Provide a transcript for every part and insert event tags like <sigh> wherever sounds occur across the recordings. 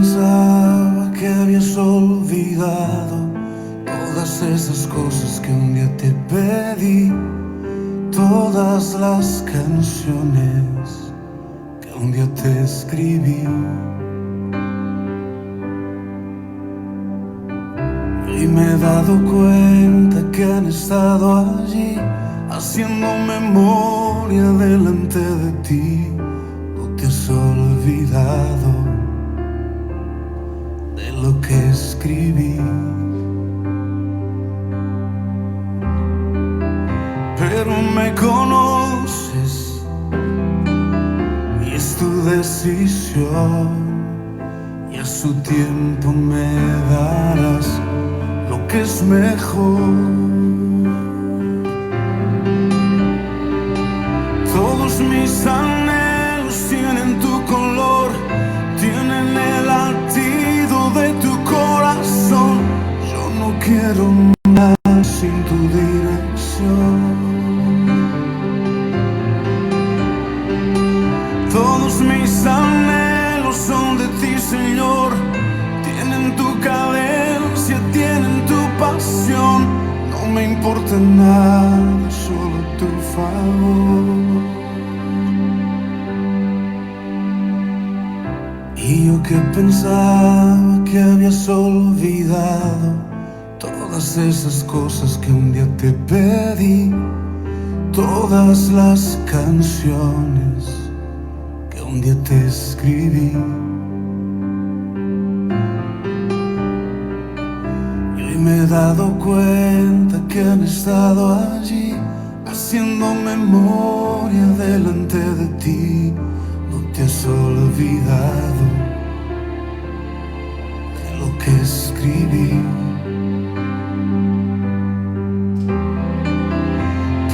Pensaba que habías olvidado todas esas cosas que un día te pedí, todas las canciones que un día te escribí. Y me he dado cuenta que han estado allí haciendo memoria delante de ti. No te has olvidado Pero me conoces y es tu decisión. Y a su tiempo me darás lo que es mejor. Quiero nada sin tu dirección. Todos mis anhelos son de ti, Señor. Tienen tu cadencia, tienen tu pasión. No me importa nada, solo tu favor. Y yo que pensaba que habías olvidado todas esas cosas que un día te pedí, todas las canciones que un día te escribí. Y hoy me he dado cuenta que han estado allí haciendo memoria delante de ti. No te has olvidado de lo que escribí.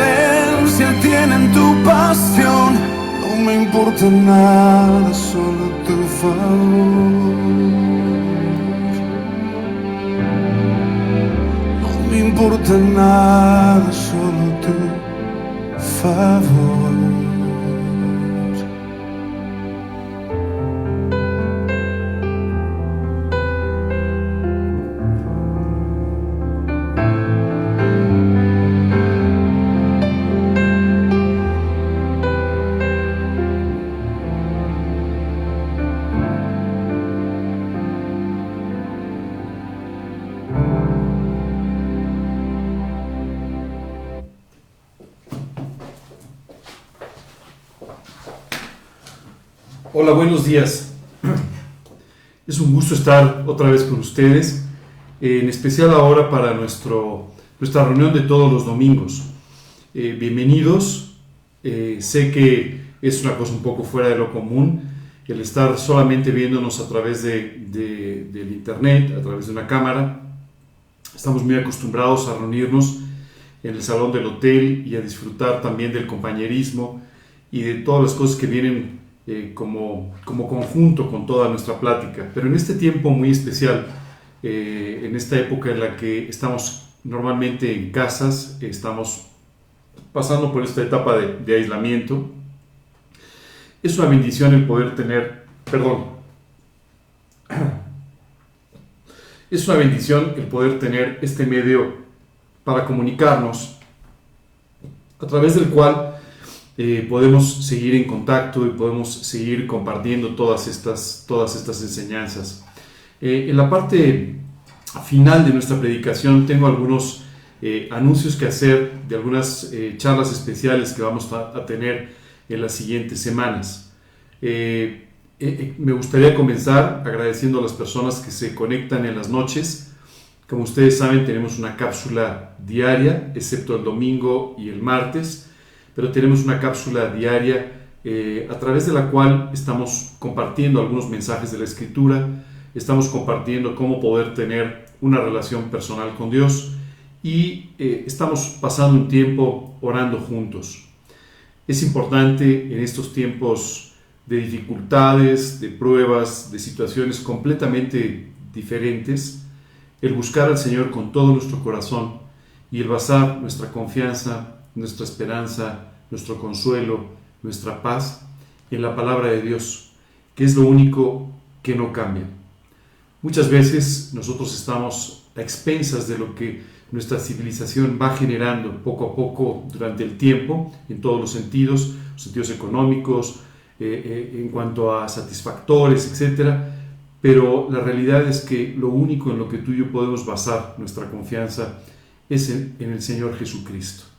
Cadencia, tienen tu pasión. No me importa nada, solo tu favor. No me importa nada, solo tu favor. Días. Es un gusto estar otra vez con ustedes, en especial ahora para nuestro, nuestra reunión de todos los domingos. Eh, bienvenidos. Eh, sé que es una cosa un poco fuera de lo común el estar solamente viéndonos a través de, de- del internet, a través de una cámara. Estamos muy acostumbrados a reunirnos en el salón del hotel y a disfrutar también del compañerismo y de todas las cosas que vienen eh, como, como conjunto con toda nuestra plática. Pero en este tiempo muy especial, eh, en esta época en la que estamos normalmente en casas, estamos pasando por esta etapa de, de aislamiento, es una bendición el poder tener, perdón, <clears throat> es una bendición el poder tener este medio para comunicarnos, a través del cual eh, podemos seguir en contacto y podemos seguir compartiendo todas estas, todas estas enseñanzas. Eh, en la parte final de nuestra predicación tengo algunos eh, anuncios que hacer de algunas eh, charlas especiales que vamos a, a tener en las siguientes semanas. Eh, eh, me gustaría comenzar agradeciendo a las personas que se conectan en las noches Como ustedes saben, tenemos una cápsula diaria, excepto el domingo y el martes, pero tenemos una cápsula diaria eh, a través de la cual estamos compartiendo algunos mensajes de la Escritura, estamos compartiendo cómo poder tener una relación personal con Dios y eh, estamos pasando un tiempo orando juntos. Es importante en estos tiempos de dificultades, de pruebas, de situaciones completamente diferentes, el buscar al Señor con todo nuestro corazón y el basar nuestra confianza, nuestra esperanza, nuestro consuelo, nuestra paz en la palabra de Dios, que es lo único que no cambia. Muchas veces nosotros estamos a expensas de lo que nuestra civilización va generando poco a poco durante el tiempo, en todos los sentidos, sentidos económicos, eh, eh, en cuanto a satisfactores, etc. Pero la realidad es que lo único en lo que tú y yo podemos basar nuestra confianza es en el Señor Jesucristo.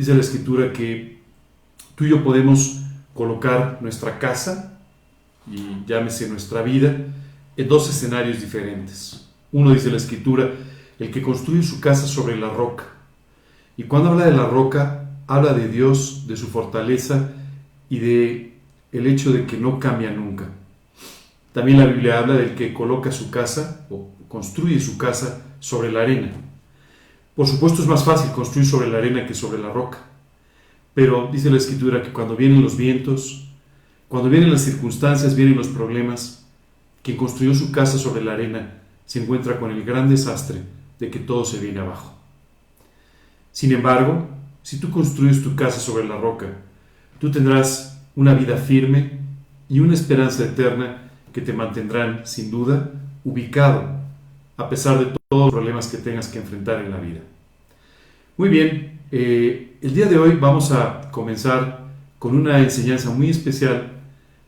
Dice la Escritura que tú y yo podemos colocar nuestra casa, y llámese nuestra vida, en dos escenarios diferentes. Uno dice la Escritura, el que construye su casa sobre la roca. Y cuando habla de la roca, habla de Dios, de su fortaleza y de el hecho de que no cambia nunca. También la Biblia habla del que coloca su casa o construye su casa sobre la arena. Por supuesto es más fácil construir sobre la arena que sobre la roca. Pero dice la escritura que cuando vienen los vientos, cuando vienen las circunstancias, vienen los problemas, quien construyó su casa sobre la arena se encuentra con el gran desastre de que todo se viene abajo. Sin embargo, si tú construyes tu casa sobre la roca, tú tendrás una vida firme y una esperanza eterna que te mantendrán, sin duda, ubicado, a pesar de todos los problemas que tengas que enfrentar en la vida. Muy bien, eh, el día de hoy vamos a comenzar con una enseñanza muy especial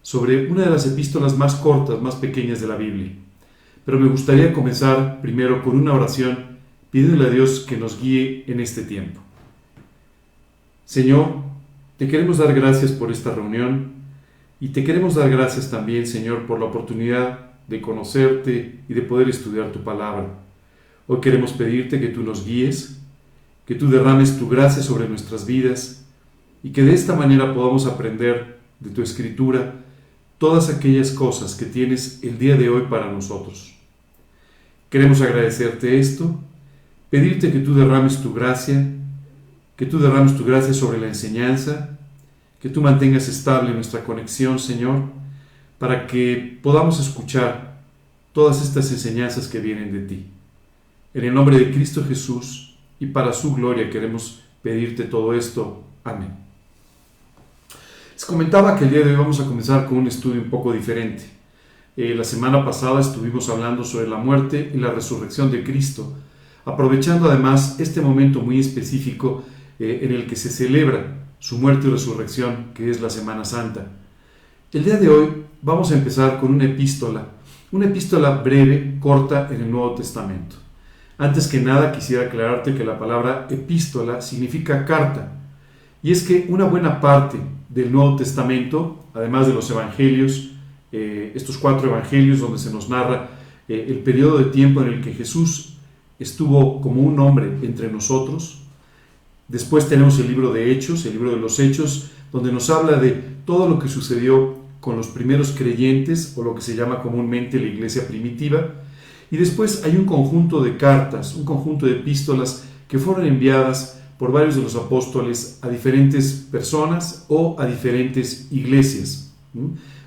sobre una de las epístolas más cortas, más pequeñas de la Biblia. Pero me gustaría comenzar primero con una oración pidiéndole a Dios que nos guíe en este tiempo. Señor, te queremos dar gracias por esta reunión y te queremos dar gracias también, Señor, por la oportunidad de conocerte y de poder estudiar tu palabra. Hoy queremos pedirte que tú nos guíes, que tú derrames tu gracia sobre nuestras vidas y que de esta manera podamos aprender de tu escritura todas aquellas cosas que tienes el día de hoy para nosotros. Queremos agradecerte esto, pedirte que tú derrames tu gracia, que tú derrames tu gracia sobre la enseñanza, que tú mantengas estable nuestra conexión, Señor, para que podamos escuchar todas estas enseñanzas que vienen de ti. En el nombre de Cristo Jesús y para su gloria queremos pedirte todo esto. Amén. Les comentaba que el día de hoy vamos a comenzar con un estudio un poco diferente. Eh, la semana pasada estuvimos hablando sobre la muerte y la resurrección de Cristo, aprovechando además este momento muy específico eh, en el que se celebra su muerte y resurrección, que es la Semana Santa. El día de hoy vamos a empezar con una epístola, una epístola breve, corta en el Nuevo Testamento. Antes que nada quisiera aclararte que la palabra epístola significa carta, y es que una buena parte del Nuevo Testamento, además de los Evangelios, eh, estos cuatro evangelios donde se nos narra eh, el periodo de tiempo en el que Jesús estuvo como un hombre entre nosotros. Después tenemos el libro de Hechos, el libro de los Hechos, donde nos habla de todo lo que sucedió con los primeros creyentes o lo que se llama comúnmente la iglesia primitiva. Y después hay un conjunto de cartas, un conjunto de epístolas que fueron enviadas por varios de los apóstoles a diferentes personas o a diferentes iglesias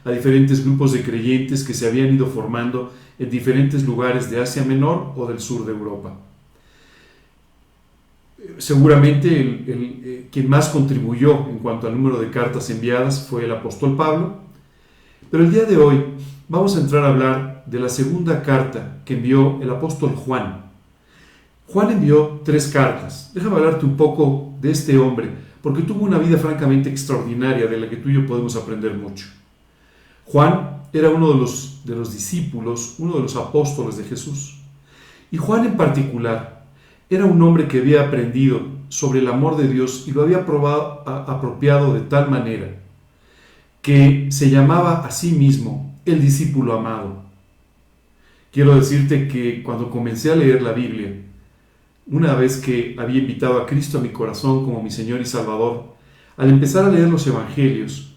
a diferentes grupos de creyentes que se habían ido formando en diferentes lugares de Asia Menor o del sur de Europa. Seguramente el, eh, quien más contribuyó en cuanto al número de cartas enviadas fue el apóstol Pablo, pero el día de hoy vamos a entrar a hablar de la segunda carta que envió el apóstol Juan. Juan envió tres cartas. Déjame hablarte un poco de este hombre, porque tuvo una vida francamente extraordinaria de la que tú y yo podemos aprender mucho. Juan era uno de los, de los discípulos, uno de los apóstoles de Jesús. Y Juan en particular era un hombre que había aprendido sobre el amor de Dios y lo había apropiado de tal manera que se llamaba a sí mismo el discípulo amado. quiero decirte que cuando comencé a leer la Biblia, una vez que había invitado a Cristo a mi corazón como mi Señor y Salvador, al empezar a leer los Evangelios,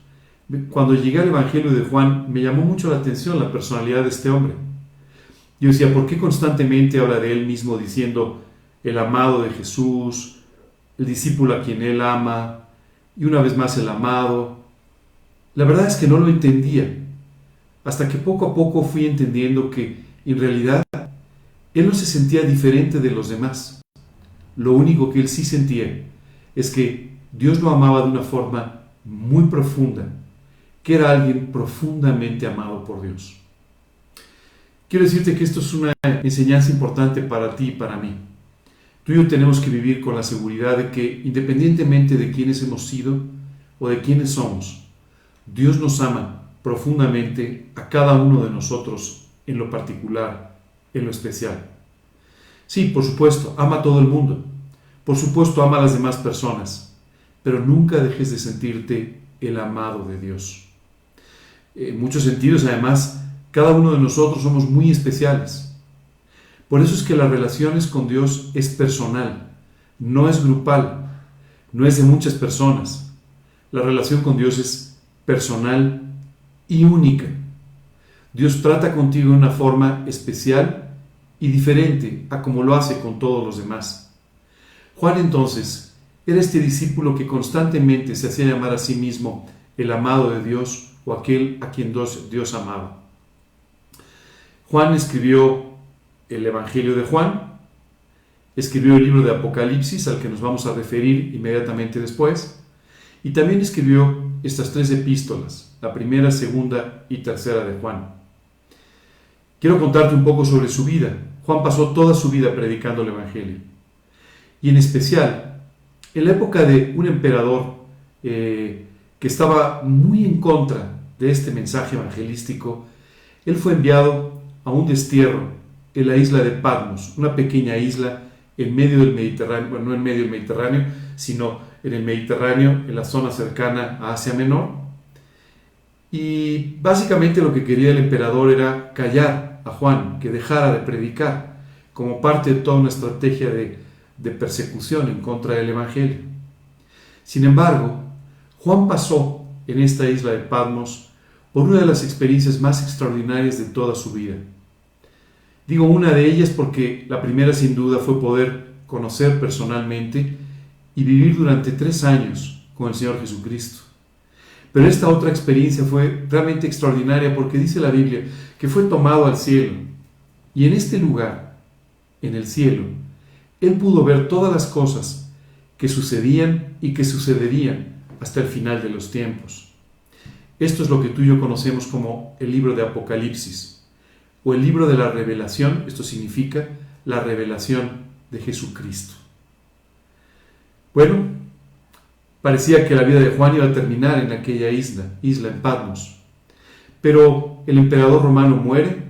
cuando llegué al Evangelio de Juan, me llamó mucho la atención la personalidad de este hombre. Yo decía, ¿por qué constantemente habla de él mismo diciendo el amado de Jesús, el discípulo a quien él ama, y una vez más el amado? La verdad es que no lo entendía, hasta que poco a poco fui entendiendo que en realidad él no se sentía diferente de los demás. Lo único que él sí sentía es que Dios lo amaba de una forma muy profunda, que era alguien profundamente amado por Dios. Quiero decirte que esto es una enseñanza importante para ti y para mí. Tú y yo tenemos que vivir con la seguridad de que independientemente de quiénes hemos sido o de quiénes somos, Dios nos ama profundamente a cada uno de nosotros en lo particular, en lo especial. Sí, por supuesto, ama a todo el mundo. Por supuesto, ama a las demás personas. Pero nunca dejes de sentirte el amado de Dios. En muchos sentidos, además, cada uno de nosotros somos muy especiales. Por eso es que las relaciones con Dios es personal, no es grupal, no es de muchas personas. La relación con Dios es personal y única. Dios trata contigo de una forma especial y diferente a como lo hace con todos los demás. Juan entonces era este discípulo que constantemente se hacía llamar a sí mismo el amado de Dios o aquel a quien Dios, amaba. Juan escribió el Evangelio de Juan, escribió el libro de Apocalipsis al que nos vamos a referir inmediatamente después, y también escribió estas tres epístolas, la primera, segunda y tercera de Juan. Quiero contarte un poco sobre su vida. Juan pasó toda su vida predicando el Evangelio. Y en especial, en la época de un emperador eh, que estaba muy en contra de este mensaje evangelístico, él fue enviado a un destierro en la isla de Patmos, una pequeña isla en medio del Mediterráneo, no en medio del Mediterráneo, sino en el Mediterráneo, en la zona cercana a Asia Menor. Y básicamente lo que quería el emperador era callar a Juan que dejara de predicar como parte de toda una estrategia de, de persecución en contra del Evangelio. Sin embargo, Juan pasó en esta isla de Patmos por una de las experiencias más extraordinarias de toda su vida. Digo una de ellas porque la primera sin duda fue poder conocer personalmente y vivir durante tres años con el Señor Jesucristo. Pero esta otra experiencia fue realmente extraordinaria porque dice la Biblia que fue tomado al cielo. Y en este lugar, en el cielo, él pudo ver todas las cosas que sucedían y que sucederían hasta el final de los tiempos. Esto es lo que tú y yo conocemos como el libro de Apocalipsis o el libro de la revelación, esto significa la revelación de Jesucristo. Bueno, Parecía que la vida de Juan iba a terminar en aquella isla, isla en Patmos. Pero el emperador romano muere,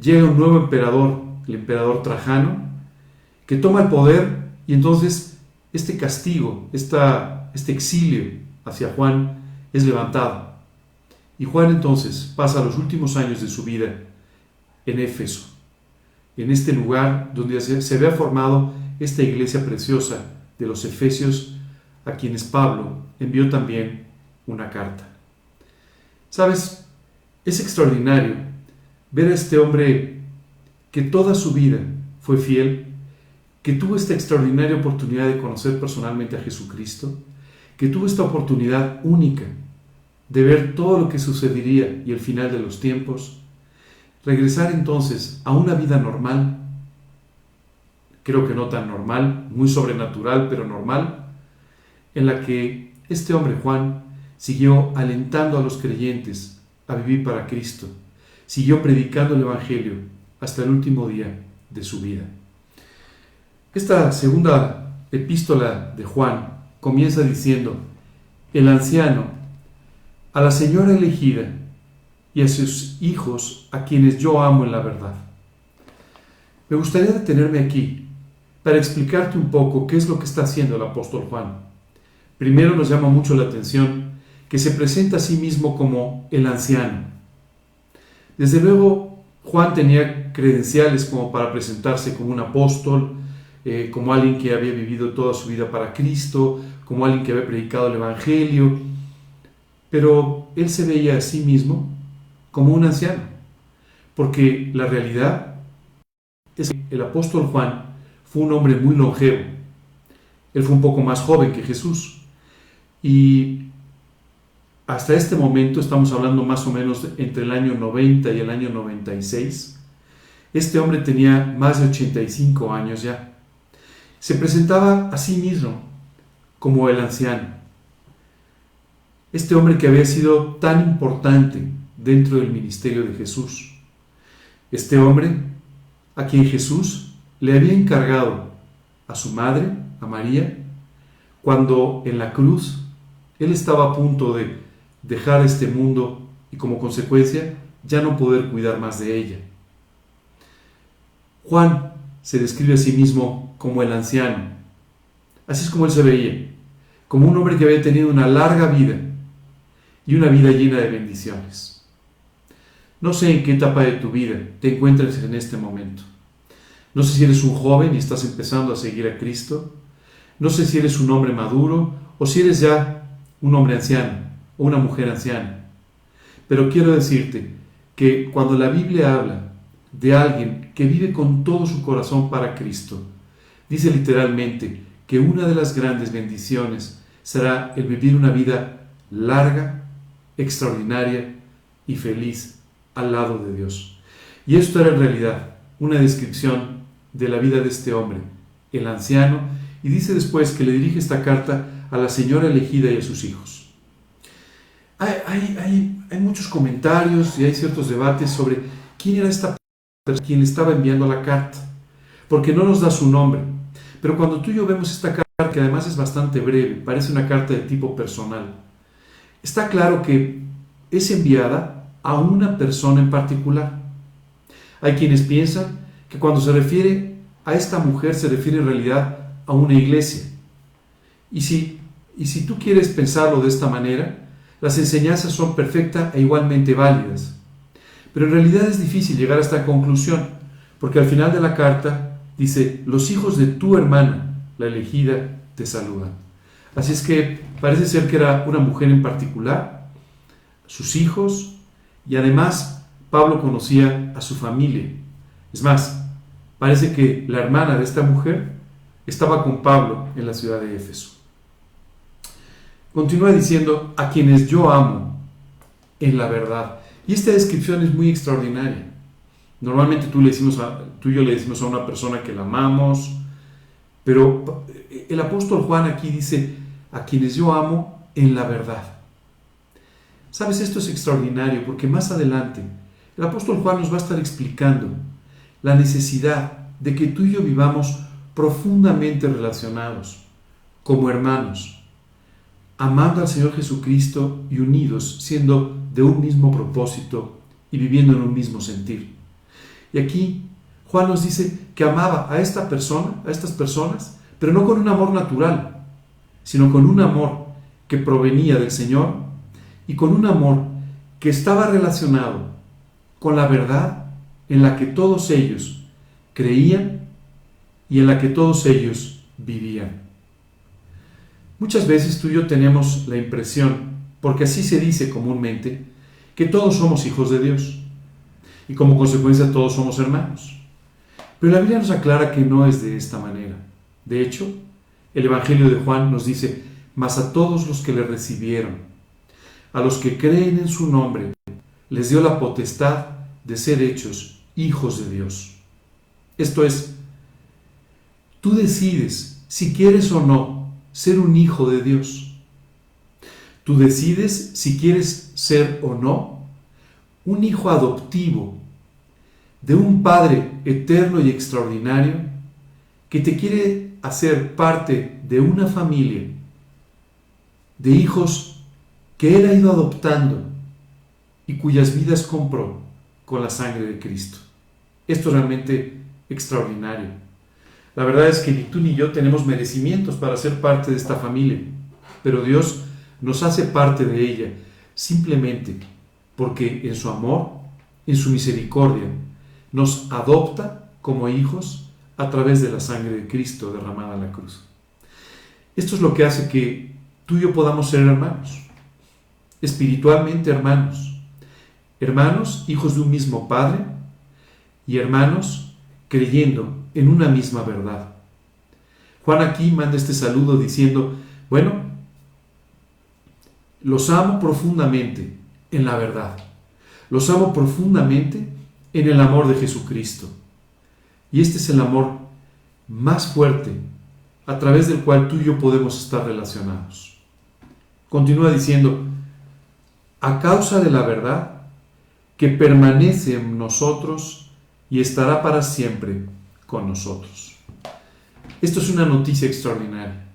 llega un nuevo emperador, el emperador Trajano, que toma el poder y entonces este castigo, esta, este exilio hacia Juan es levantado. Y Juan entonces pasa los últimos años de su vida en Éfeso, en este lugar donde se, había formado esta iglesia preciosa de los Efesios a quienes Pablo envió también una carta. Sabes, es extraordinario ver a este hombre que toda su vida fue fiel, que tuvo esta extraordinaria oportunidad de conocer personalmente a Jesucristo, que tuvo esta oportunidad única de ver todo lo que sucedería y el final de los tiempos, regresar entonces a una vida normal, creo que no tan normal, muy sobrenatural, pero normal, en la que este hombre Juan siguió alentando a los creyentes a vivir para Cristo, siguió predicando el Evangelio hasta el último día de su vida. Esta segunda epístola de Juan comienza diciendo, el anciano, a la señora elegida y a sus hijos a quienes yo amo en la verdad. Me gustaría detenerme aquí para explicarte un poco qué es lo que está haciendo el apóstol Juan. Primero nos llama mucho la atención que se presenta a sí mismo como el anciano. Desde luego, Juan tenía credenciales como para presentarse como un apóstol, eh, como alguien que había vivido toda su vida para Cristo, como alguien que había predicado el Evangelio, pero él se veía a sí mismo como un anciano, porque la realidad es que el apóstol Juan fue un hombre muy longevo, él fue un poco más joven que Jesús, y hasta este momento, estamos hablando más o menos entre el año 90 y el año 96, este hombre tenía más de 85 años ya. Se presentaba a sí mismo como el anciano. Este hombre que había sido tan importante dentro del ministerio de Jesús. Este hombre a quien Jesús le había encargado a su madre, a María, cuando en la cruz él estaba a punto de dejar este mundo y como consecuencia ya no poder cuidar más de ella. Juan se describe a sí mismo como el anciano. Así es como él se veía, como un hombre que había tenido una larga vida y una vida llena de bendiciones. No sé en qué etapa de tu vida te encuentres en este momento. No sé si eres un joven y estás empezando a seguir a Cristo. No sé si eres un hombre maduro o si eres ya un hombre anciano o una mujer anciana. Pero quiero decirte que cuando la Biblia habla de alguien que vive con todo su corazón para Cristo. Dice literalmente que una de las grandes bendiciones será el vivir una vida larga, extraordinaria y feliz al lado de Dios. Y esto era en realidad una descripción de la vida de este hombre, el anciano, y dice después que le dirige esta carta a la señora elegida y a sus hijos. Hay, hay, hay muchos comentarios y hay ciertos debates sobre quién era esta quien estaba enviando la carta, porque no nos da su nombre. Pero cuando tú y yo vemos esta carta, que además es bastante breve, parece una carta de tipo personal, está claro que es enviada a una persona en particular. Hay quienes piensan que cuando se refiere a esta mujer se refiere en realidad a una iglesia. Y si, y si tú quieres pensarlo de esta manera, las enseñanzas son perfectas e igualmente válidas. Pero en realidad es difícil llegar a esta conclusión, porque al final de la carta dice, los hijos de tu hermana, la elegida, te saludan. Así es que parece ser que era una mujer en particular, sus hijos, y además Pablo conocía a su familia. Es más, parece que la hermana de esta mujer estaba con Pablo en la ciudad de Éfeso. Continúa diciendo, a quienes yo amo en la verdad. Y esta descripción es muy extraordinaria. Normalmente tú, le decimos tú y yo le decimos a una persona que la amamos, pero el apóstol Juan aquí dice, a quienes yo amo en la verdad. Sabes, esto es extraordinario porque más adelante el apóstol Juan nos va a estar explicando la necesidad de que tú y yo vivamos profundamente relacionados, como hermanos, amando al Señor Jesucristo y unidos, siendo de un mismo propósito y viviendo en un mismo sentir. Y aquí Juan nos dice que amaba a esta persona, a estas personas, pero no con un amor natural, sino con un amor que provenía del Señor y con un amor que estaba relacionado con la verdad en la que todos ellos creían y en la que todos ellos vivían. Muchas veces tú y yo tenemos la impresión porque así se dice comúnmente, que todos somos hijos de Dios y como consecuencia todos somos hermanos. Pero la Biblia nos aclara que no es de esta manera. De hecho, el Evangelio de Juan nos dice, mas a todos los que le recibieron, a los que creen en su nombre, les dio la potestad de ser hechos hijos de Dios. Esto es, tú decides si quieres o no ser un hijo de Dios. Tú decides si quieres ser o no un hijo adoptivo de un Padre eterno y extraordinario que te quiere hacer parte de una familia de hijos que Él ha ido adoptando y cuyas vidas compró con la sangre de Cristo. Esto es realmente extraordinario. La verdad es que ni tú ni yo tenemos merecimientos para ser parte de esta familia, pero Dios nos hace parte de ella simplemente porque en su amor, en su misericordia, nos adopta como hijos a través de la sangre de Cristo derramada en la cruz. Esto es lo que hace que tú y yo podamos ser hermanos, espiritualmente hermanos, hermanos, hijos de un mismo Padre y hermanos creyendo en una misma verdad. Juan aquí manda este saludo diciendo, bueno, los amo profundamente en la verdad, los amo profundamente en el amor de Jesucristo. Y este es el amor más fuerte a través del cual tú y yo podemos estar relacionados. Continúa diciendo, a causa de la verdad que permanece en nosotros y estará para siempre con nosotros. Esto es una noticia extraordinaria.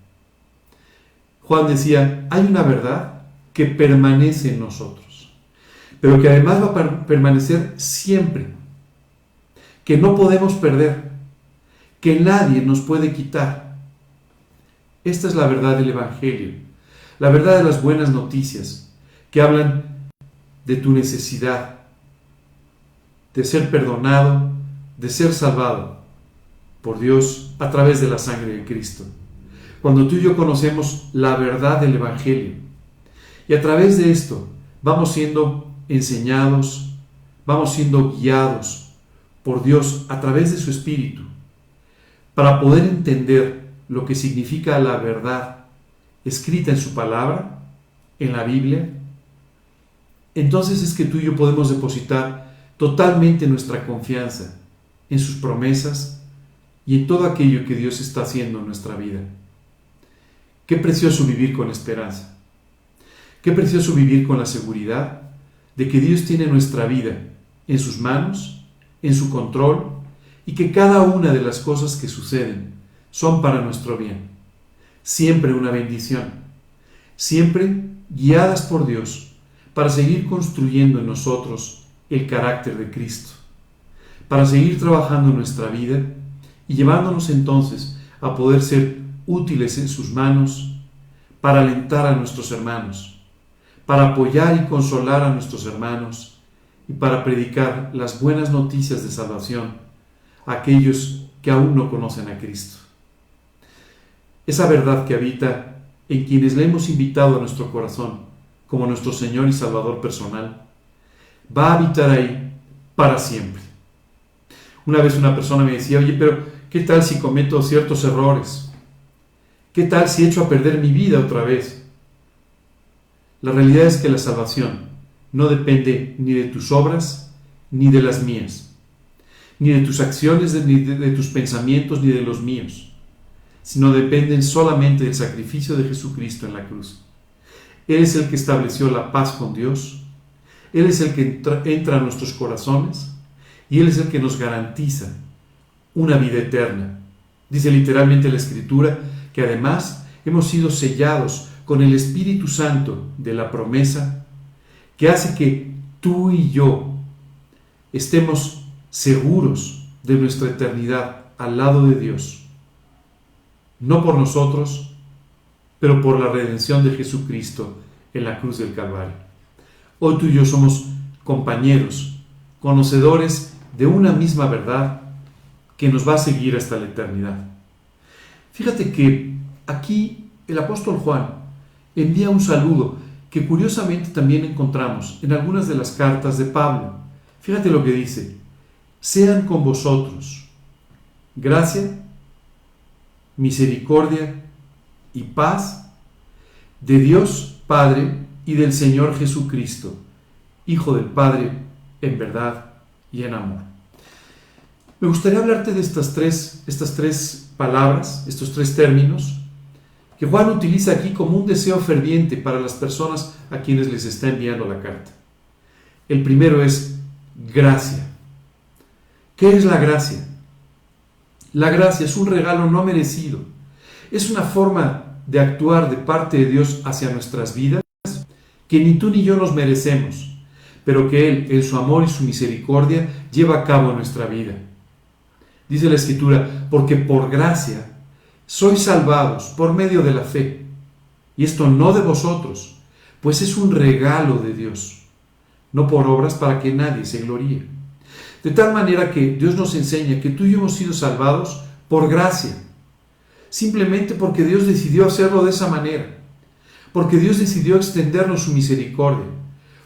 Juan decía, hay una verdad que permanece en nosotros, pero que además va a permanecer siempre, que no podemos perder, que nadie nos puede quitar. Esta es la verdad del Evangelio, la verdad de las buenas noticias, que hablan de tu necesidad, de ser perdonado, de ser salvado por Dios a través de la sangre de Cristo. Cuando tú y yo conocemos la verdad del Evangelio y a través de esto vamos siendo enseñados, vamos siendo guiados por Dios a través de su Espíritu para poder entender lo que significa la verdad escrita en su palabra, en la Biblia, entonces es que tú y yo podemos depositar totalmente nuestra confianza en sus promesas y en todo aquello que Dios está haciendo en nuestra vida. Qué precioso vivir con esperanza. Qué precioso vivir con la seguridad de que Dios tiene nuestra vida en sus manos, en su control, y que cada una de las cosas que suceden son para nuestro bien. Siempre una bendición. Siempre guiadas por Dios para seguir construyendo en nosotros el carácter de Cristo para seguir trabajando en nuestra vida y llevándonos entonces a poder ser útiles en sus manos para alentar a nuestros hermanos, para apoyar y consolar a nuestros hermanos y para predicar las buenas noticias de salvación a aquellos que aún no conocen a Cristo. Esa verdad que habita en quienes le hemos invitado a nuestro corazón como nuestro Señor y Salvador personal, va a habitar ahí para siempre. Una vez una persona me decía, oye, pero ¿qué tal si cometo ciertos errores? ¿Qué tal si echo a perder mi vida otra vez? La realidad es que la salvación no depende ni de tus obras ni de las mías, ni de tus acciones, ni de, tus pensamientos, ni de los míos, sino dependen solamente del sacrificio de Jesucristo en la cruz. Él es el que estableció la paz con Dios, Él es el que entra a nuestros corazones, y Él es el que nos garantiza una vida eterna. Dice literalmente la Escritura que además hemos sido sellados con el Espíritu Santo de la promesa que hace que tú y yo estemos seguros de nuestra eternidad al lado de Dios. No por nosotros, pero por la redención de Jesucristo en la cruz del Calvario. Hoy tú y yo somos compañeros, conocedores de una misma verdad que nos va a seguir hasta la eternidad. Fíjate que aquí el apóstol Juan envía un saludo que curiosamente también encontramos en algunas de las cartas de Pablo. Fíjate lo que dice, sean con vosotros gracia, misericordia y paz de Dios Padre y del Señor Jesucristo, Hijo del Padre, en verdad y en amor. Me gustaría hablarte de estas tres, estas tres palabras, estos tres términos, que Juan utiliza aquí como un deseo ferviente para las personas a quienes les está enviando la carta. El primero es gracia. ¿Qué es la gracia? La gracia es un regalo no merecido. Es una forma de actuar de parte de Dios hacia nuestras vidas que ni tú ni yo nos merecemos pero que Él, en su amor y su misericordia, lleva a cabo nuestra vida. Dice la Escritura, porque por gracia sois salvados por medio de la fe, y esto no de vosotros, pues es un regalo de Dios, no por obras para que nadie se gloríe. De tal manera que Dios nos enseña que tú y yo hemos sido salvados por gracia, simplemente porque Dios decidió hacerlo de esa manera, porque Dios decidió extendernos su misericordia,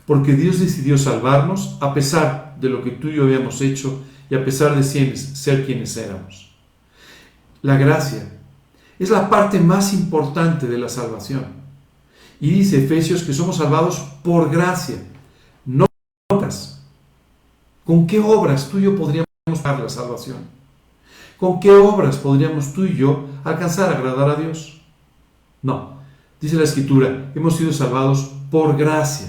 porque Dios decidió salvarnos a pesar de lo que tú y yo habíamos hecho y a pesar de ser quienes éramos. La gracia es la parte más importante de la salvación. Y dice Efesios que somos salvados por gracia, no por obras. ¿Con qué obras tú y yo podríamos dar la salvación? ¿Con qué obras podríamos tú y yo alcanzar a agradar a Dios? No. Dice la Escritura, hemos sido salvados por gracia,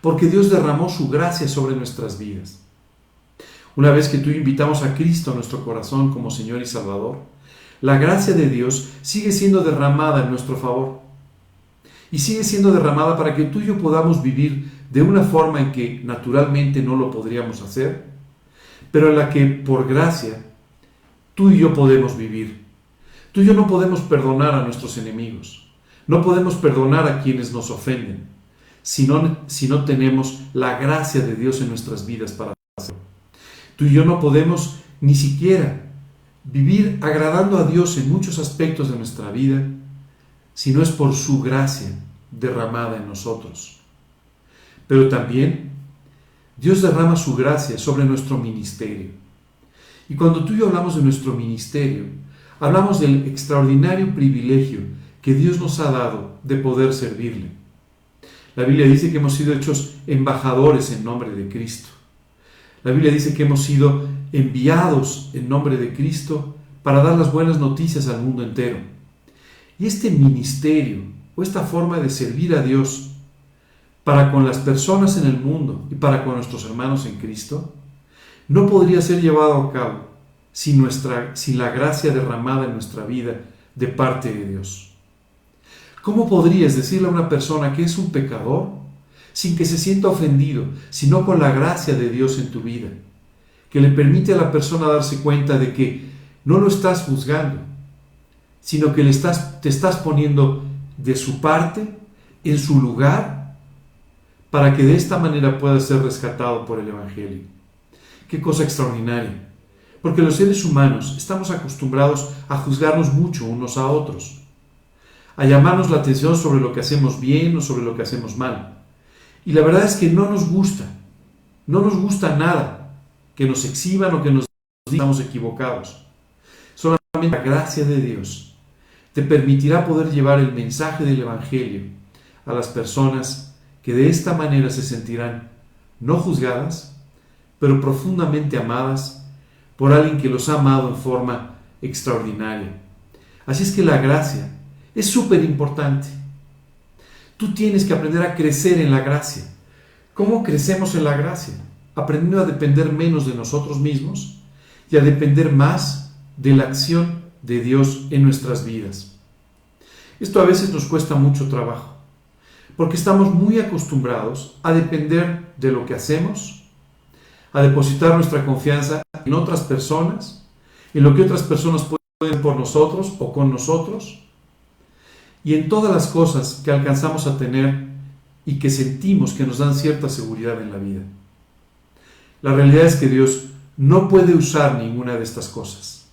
porque Dios derramó su gracia sobre nuestras vidas. Una vez que tú invitamos a Cristo a nuestro corazón como Señor y Salvador, la gracia de Dios sigue siendo derramada en nuestro favor. Y sigue siendo derramada para que tú y yo podamos vivir de una forma en que naturalmente no lo podríamos hacer, pero en la que por gracia tú y yo podemos vivir. Tú y yo no podemos perdonar a nuestros enemigos, no podemos perdonar a quienes nos ofenden, si no, si no tenemos la gracia de Dios en nuestras vidas para hacerlo. Tú y yo no podemos ni siquiera vivir agradando a Dios en muchos aspectos de nuestra vida si no es por su gracia derramada en nosotros. Pero también Dios derrama su gracia sobre nuestro ministerio. Y cuando tú y yo hablamos de nuestro ministerio, hablamos del extraordinario privilegio que Dios nos ha dado de poder servirle. La Biblia dice que hemos sido hechos embajadores en nombre de Cristo. La Biblia dice que hemos sido enviados en nombre de Cristo para dar las buenas noticias al mundo entero. Y este ministerio o esta forma de servir a Dios para con las personas en el mundo y para con nuestros hermanos en Cristo, no podría ser llevado a cabo sin, nuestra, sin la gracia derramada en nuestra vida de parte de Dios. ¿Cómo podrías decirle a una persona que es un pecador sin que se sienta ofendido, sino con la gracia de Dios en tu vida? que le permite a la persona darse cuenta de que no lo estás juzgando, sino que le estás, te estás poniendo de su parte, en su lugar, para que de esta manera pueda ser rescatado por el Evangelio. Qué cosa extraordinaria. Porque los seres humanos estamos acostumbrados a juzgarnos mucho unos a otros, a llamarnos la atención sobre lo que hacemos bien o sobre lo que hacemos mal. Y la verdad es que no nos gusta, no nos gusta nada que nos exhiban o que nos digan estamos equivocados. Solamente la gracia de Dios te permitirá poder llevar el mensaje del Evangelio a las personas que de esta manera se sentirán no juzgadas, pero profundamente amadas por alguien que los ha amado en forma extraordinaria. Así es que la gracia es súper importante. Tú tienes que aprender a crecer en la gracia. ¿Cómo crecemos en la gracia? aprendiendo a depender menos de nosotros mismos y a depender más de la acción de Dios en nuestras vidas. Esto a veces nos cuesta mucho trabajo, porque estamos muy acostumbrados a depender de lo que hacemos, a depositar nuestra confianza en otras personas, en lo que otras personas pueden por nosotros o con nosotros, y en todas las cosas que alcanzamos a tener y que sentimos que nos dan cierta seguridad en la vida. La realidad es que Dios no puede usar ninguna de estas cosas.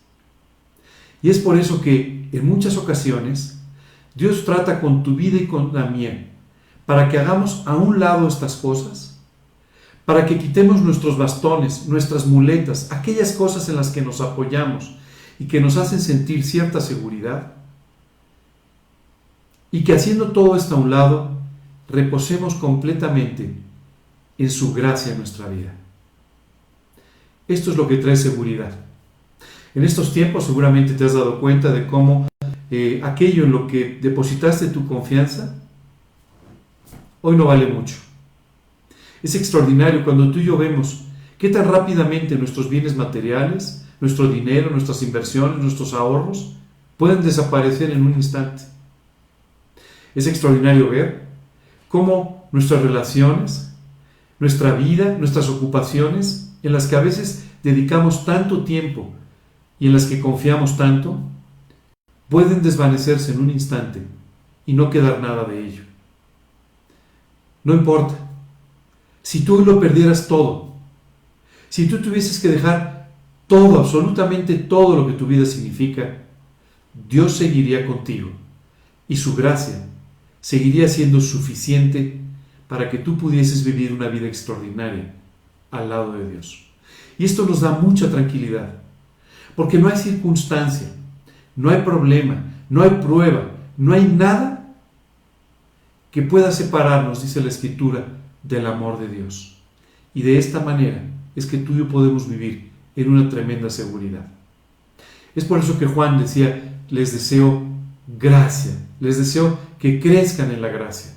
Y es por eso que en muchas ocasiones Dios trata con tu vida y con la mía para que hagamos a un lado estas cosas, para que quitemos nuestros bastones, nuestras muletas, aquellas cosas en las que nos apoyamos y que nos hacen sentir cierta seguridad, y que haciendo todo esto a un lado, reposemos completamente en su gracia en nuestra vida. Esto es lo que trae seguridad. En estos tiempos seguramente te has dado cuenta de cómo eh, aquello en lo que depositaste tu confianza hoy no vale mucho. Es extraordinario cuando tú y yo vemos qué tan rápidamente nuestros bienes materiales, nuestro dinero, nuestras inversiones, nuestros ahorros pueden desaparecer en un instante. Es extraordinario ver cómo nuestras relaciones, nuestra vida, nuestras ocupaciones en las que a veces dedicamos tanto tiempo y en las que confiamos tanto, pueden desvanecerse en un instante y no quedar nada de ello. No importa. Si tú lo perdieras todo, si tú tuvieses que dejar todo, absolutamente todo lo que tu vida significa, Dios seguiría contigo y su gracia seguiría siendo suficiente para que tú pudieses vivir una vida extraordinaria al lado de Dios. Y esto nos da mucha tranquilidad, porque no hay circunstancia, no hay problema, no hay prueba, no hay nada que pueda separarnos, dice la Escritura, del amor de Dios. Y de esta manera es que tú y yo podemos vivir en una tremenda seguridad. Es por eso que Juan decía, les deseo gracia, les deseo que crezcan en la gracia.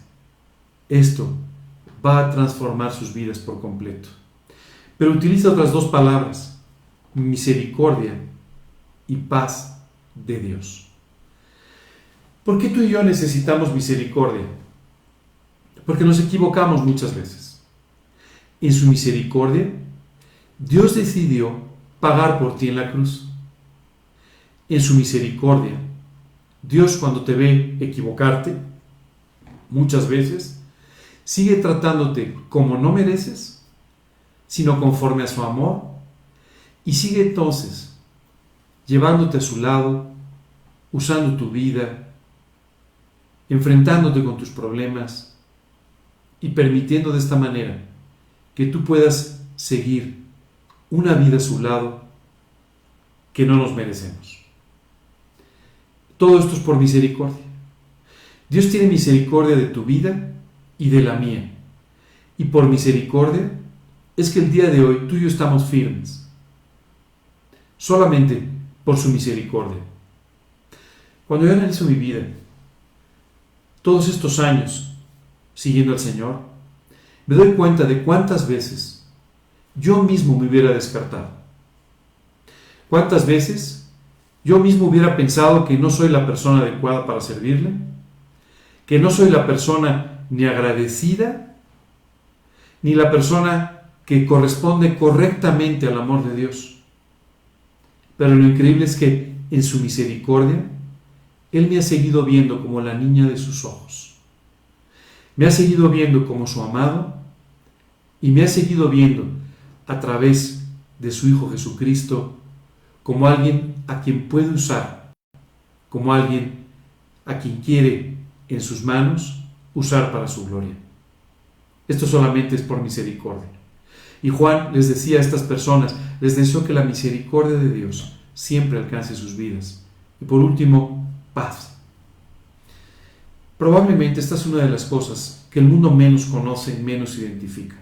Esto va a transformar sus vidas por completo. Pero utiliza otras dos palabras, misericordia y paz de Dios. ¿Por qué tú y yo necesitamos misericordia? Porque nos equivocamos muchas veces. En su misericordia, Dios decidió pagar por ti en la cruz. En su misericordia, Dios cuando te ve equivocarte, muchas veces, sigue tratándote como no mereces, sino conforme a su amor, y sigue entonces llevándote a su lado, usando tu vida, enfrentándote con tus problemas y permitiendo de esta manera que tú puedas seguir una vida a su lado que no nos merecemos. Todo esto es por misericordia. Dios tiene misericordia de tu vida y de la mía. Y por misericordia es que el día de hoy tú y yo estamos firmes. Solamente por su misericordia. Cuando yo analizo mi vida, todos estos años siguiendo al Señor, me doy cuenta de cuántas veces yo mismo me hubiera descartado. ¿Cuántas veces yo mismo hubiera pensado que no soy la persona adecuada para servirle? ¿Que no soy la persona ni agradecida, ni la persona que corresponde correctamente al amor de Dios? Pero lo increíble es que en su misericordia, Él me ha seguido viendo como la niña de sus ojos. Me ha seguido viendo como su amado y me ha seguido viendo a través de su Hijo Jesucristo como alguien a quien puede usar, como alguien a quien quiere en sus manos usar para su gloria. Esto solamente es por misericordia. Y Juan les decía a estas personas, les deseo que la misericordia de Dios siempre alcance sus vidas. Y por último, paz. Probablemente esta es una de las cosas que el mundo menos conoce y menos identifica.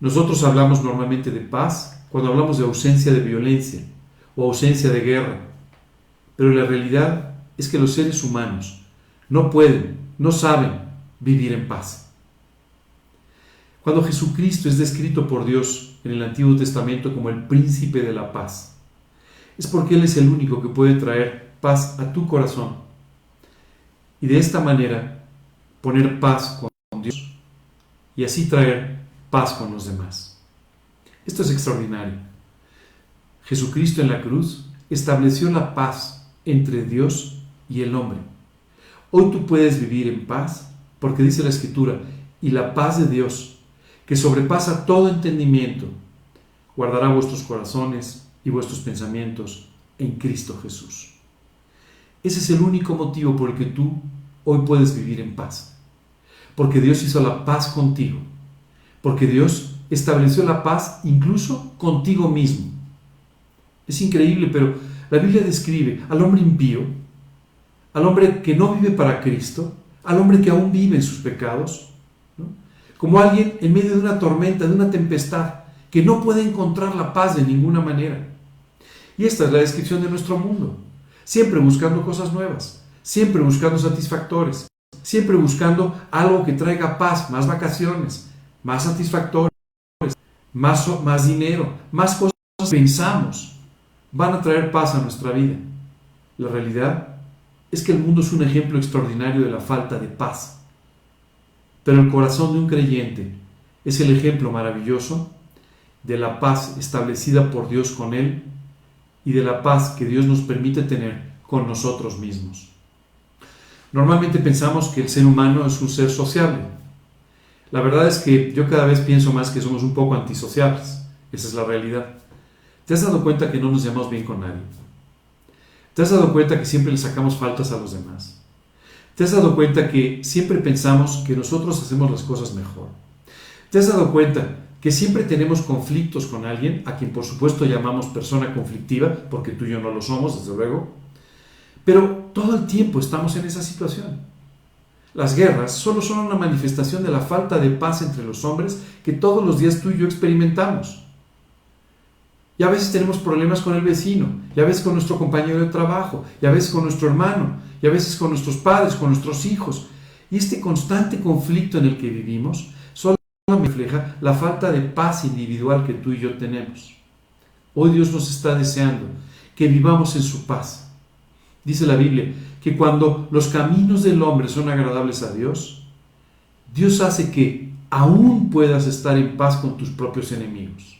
Nosotros hablamos normalmente de paz cuando hablamos de ausencia de violencia o ausencia de guerra, pero la realidad es que los seres humanos no pueden, no saben vivir en paz. Cuando Jesucristo es descrito por Dios en el Antiguo Testamento como el príncipe de la paz, es porque Él es el único que puede traer paz a tu corazón y de esta manera poner paz con Dios y así traer paz con los demás. Esto es extraordinario. Jesucristo en la cruz estableció la paz entre Dios y el hombre. Hoy tú puedes vivir en paz porque dice la Escritura, y la paz de Dios, que sobrepasa todo entendimiento, guardará vuestros corazones y vuestros pensamientos en Cristo Jesús. Ese es el único motivo por el que tú hoy puedes vivir en paz. Porque Dios hizo la paz contigo. Porque Dios estableció la paz incluso contigo mismo. Es increíble, pero la Biblia describe al hombre impío, al hombre que no vive para Cristo, al hombre que aún vive en sus pecados, como alguien en medio de una tormenta, de una tempestad, que no puede encontrar la paz de ninguna manera. Y esta es la descripción de nuestro mundo, siempre buscando cosas nuevas, siempre buscando satisfactores, siempre buscando algo que traiga paz, más vacaciones, más satisfactores, más, más dinero, más cosas que pensamos van a traer paz a nuestra vida. La realidad es que el mundo es un ejemplo extraordinario de la falta de paz. Pero el corazón de un creyente es el ejemplo maravilloso de la paz establecida por Dios con Él y de la paz que Dios nos permite tener con nosotros mismos. Normalmente pensamos que el ser humano es un ser sociable. La verdad es que yo cada vez pienso más que somos un poco antisociables. Esa es la realidad. ¿Te has dado cuenta que no nos llevamos bien con nadie? ¿Te has dado cuenta que siempre le sacamos faltas a los demás? ¿Te has dado cuenta que siempre pensamos que nosotros hacemos las cosas mejor? ¿Te has dado cuenta que siempre tenemos conflictos con alguien, a quien por supuesto llamamos persona conflictiva, porque tú y yo no lo somos, desde luego? Pero todo el tiempo estamos en esa situación. Las guerras solo son una manifestación de la falta de paz entre los hombres que todos los días tú y yo experimentamos. Y a veces tenemos problemas con el vecino, y a veces con nuestro compañero de trabajo, y a veces con nuestro hermano, y a veces con nuestros padres, con nuestros hijos. Y este constante conflicto en el que vivimos solo refleja la falta de paz individual que tú y yo tenemos. Hoy Dios nos está deseando que vivamos en su paz. Dice la Biblia que cuando los caminos del hombre son agradables a Dios, Dios hace que aún puedas estar en paz con tus propios enemigos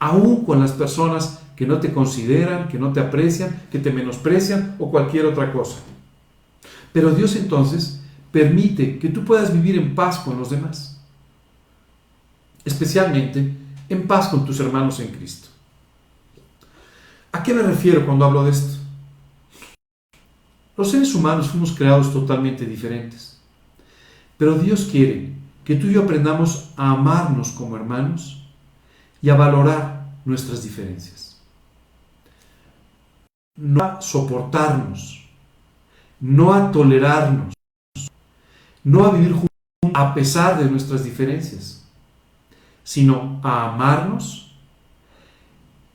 aún con las personas que no te consideran, que no te aprecian, que te menosprecian o cualquier otra cosa. Pero Dios entonces permite que tú puedas vivir en paz con los demás, especialmente en paz con tus hermanos en Cristo. ¿A qué me refiero cuando hablo de esto? Los seres humanos fuimos creados totalmente diferentes, pero Dios quiere que tú y yo aprendamos a amarnos como hermanos y a valorar nuestras diferencias. No a soportarnos, no a tolerarnos, no a vivir juntos a pesar de nuestras diferencias, sino a amarnos,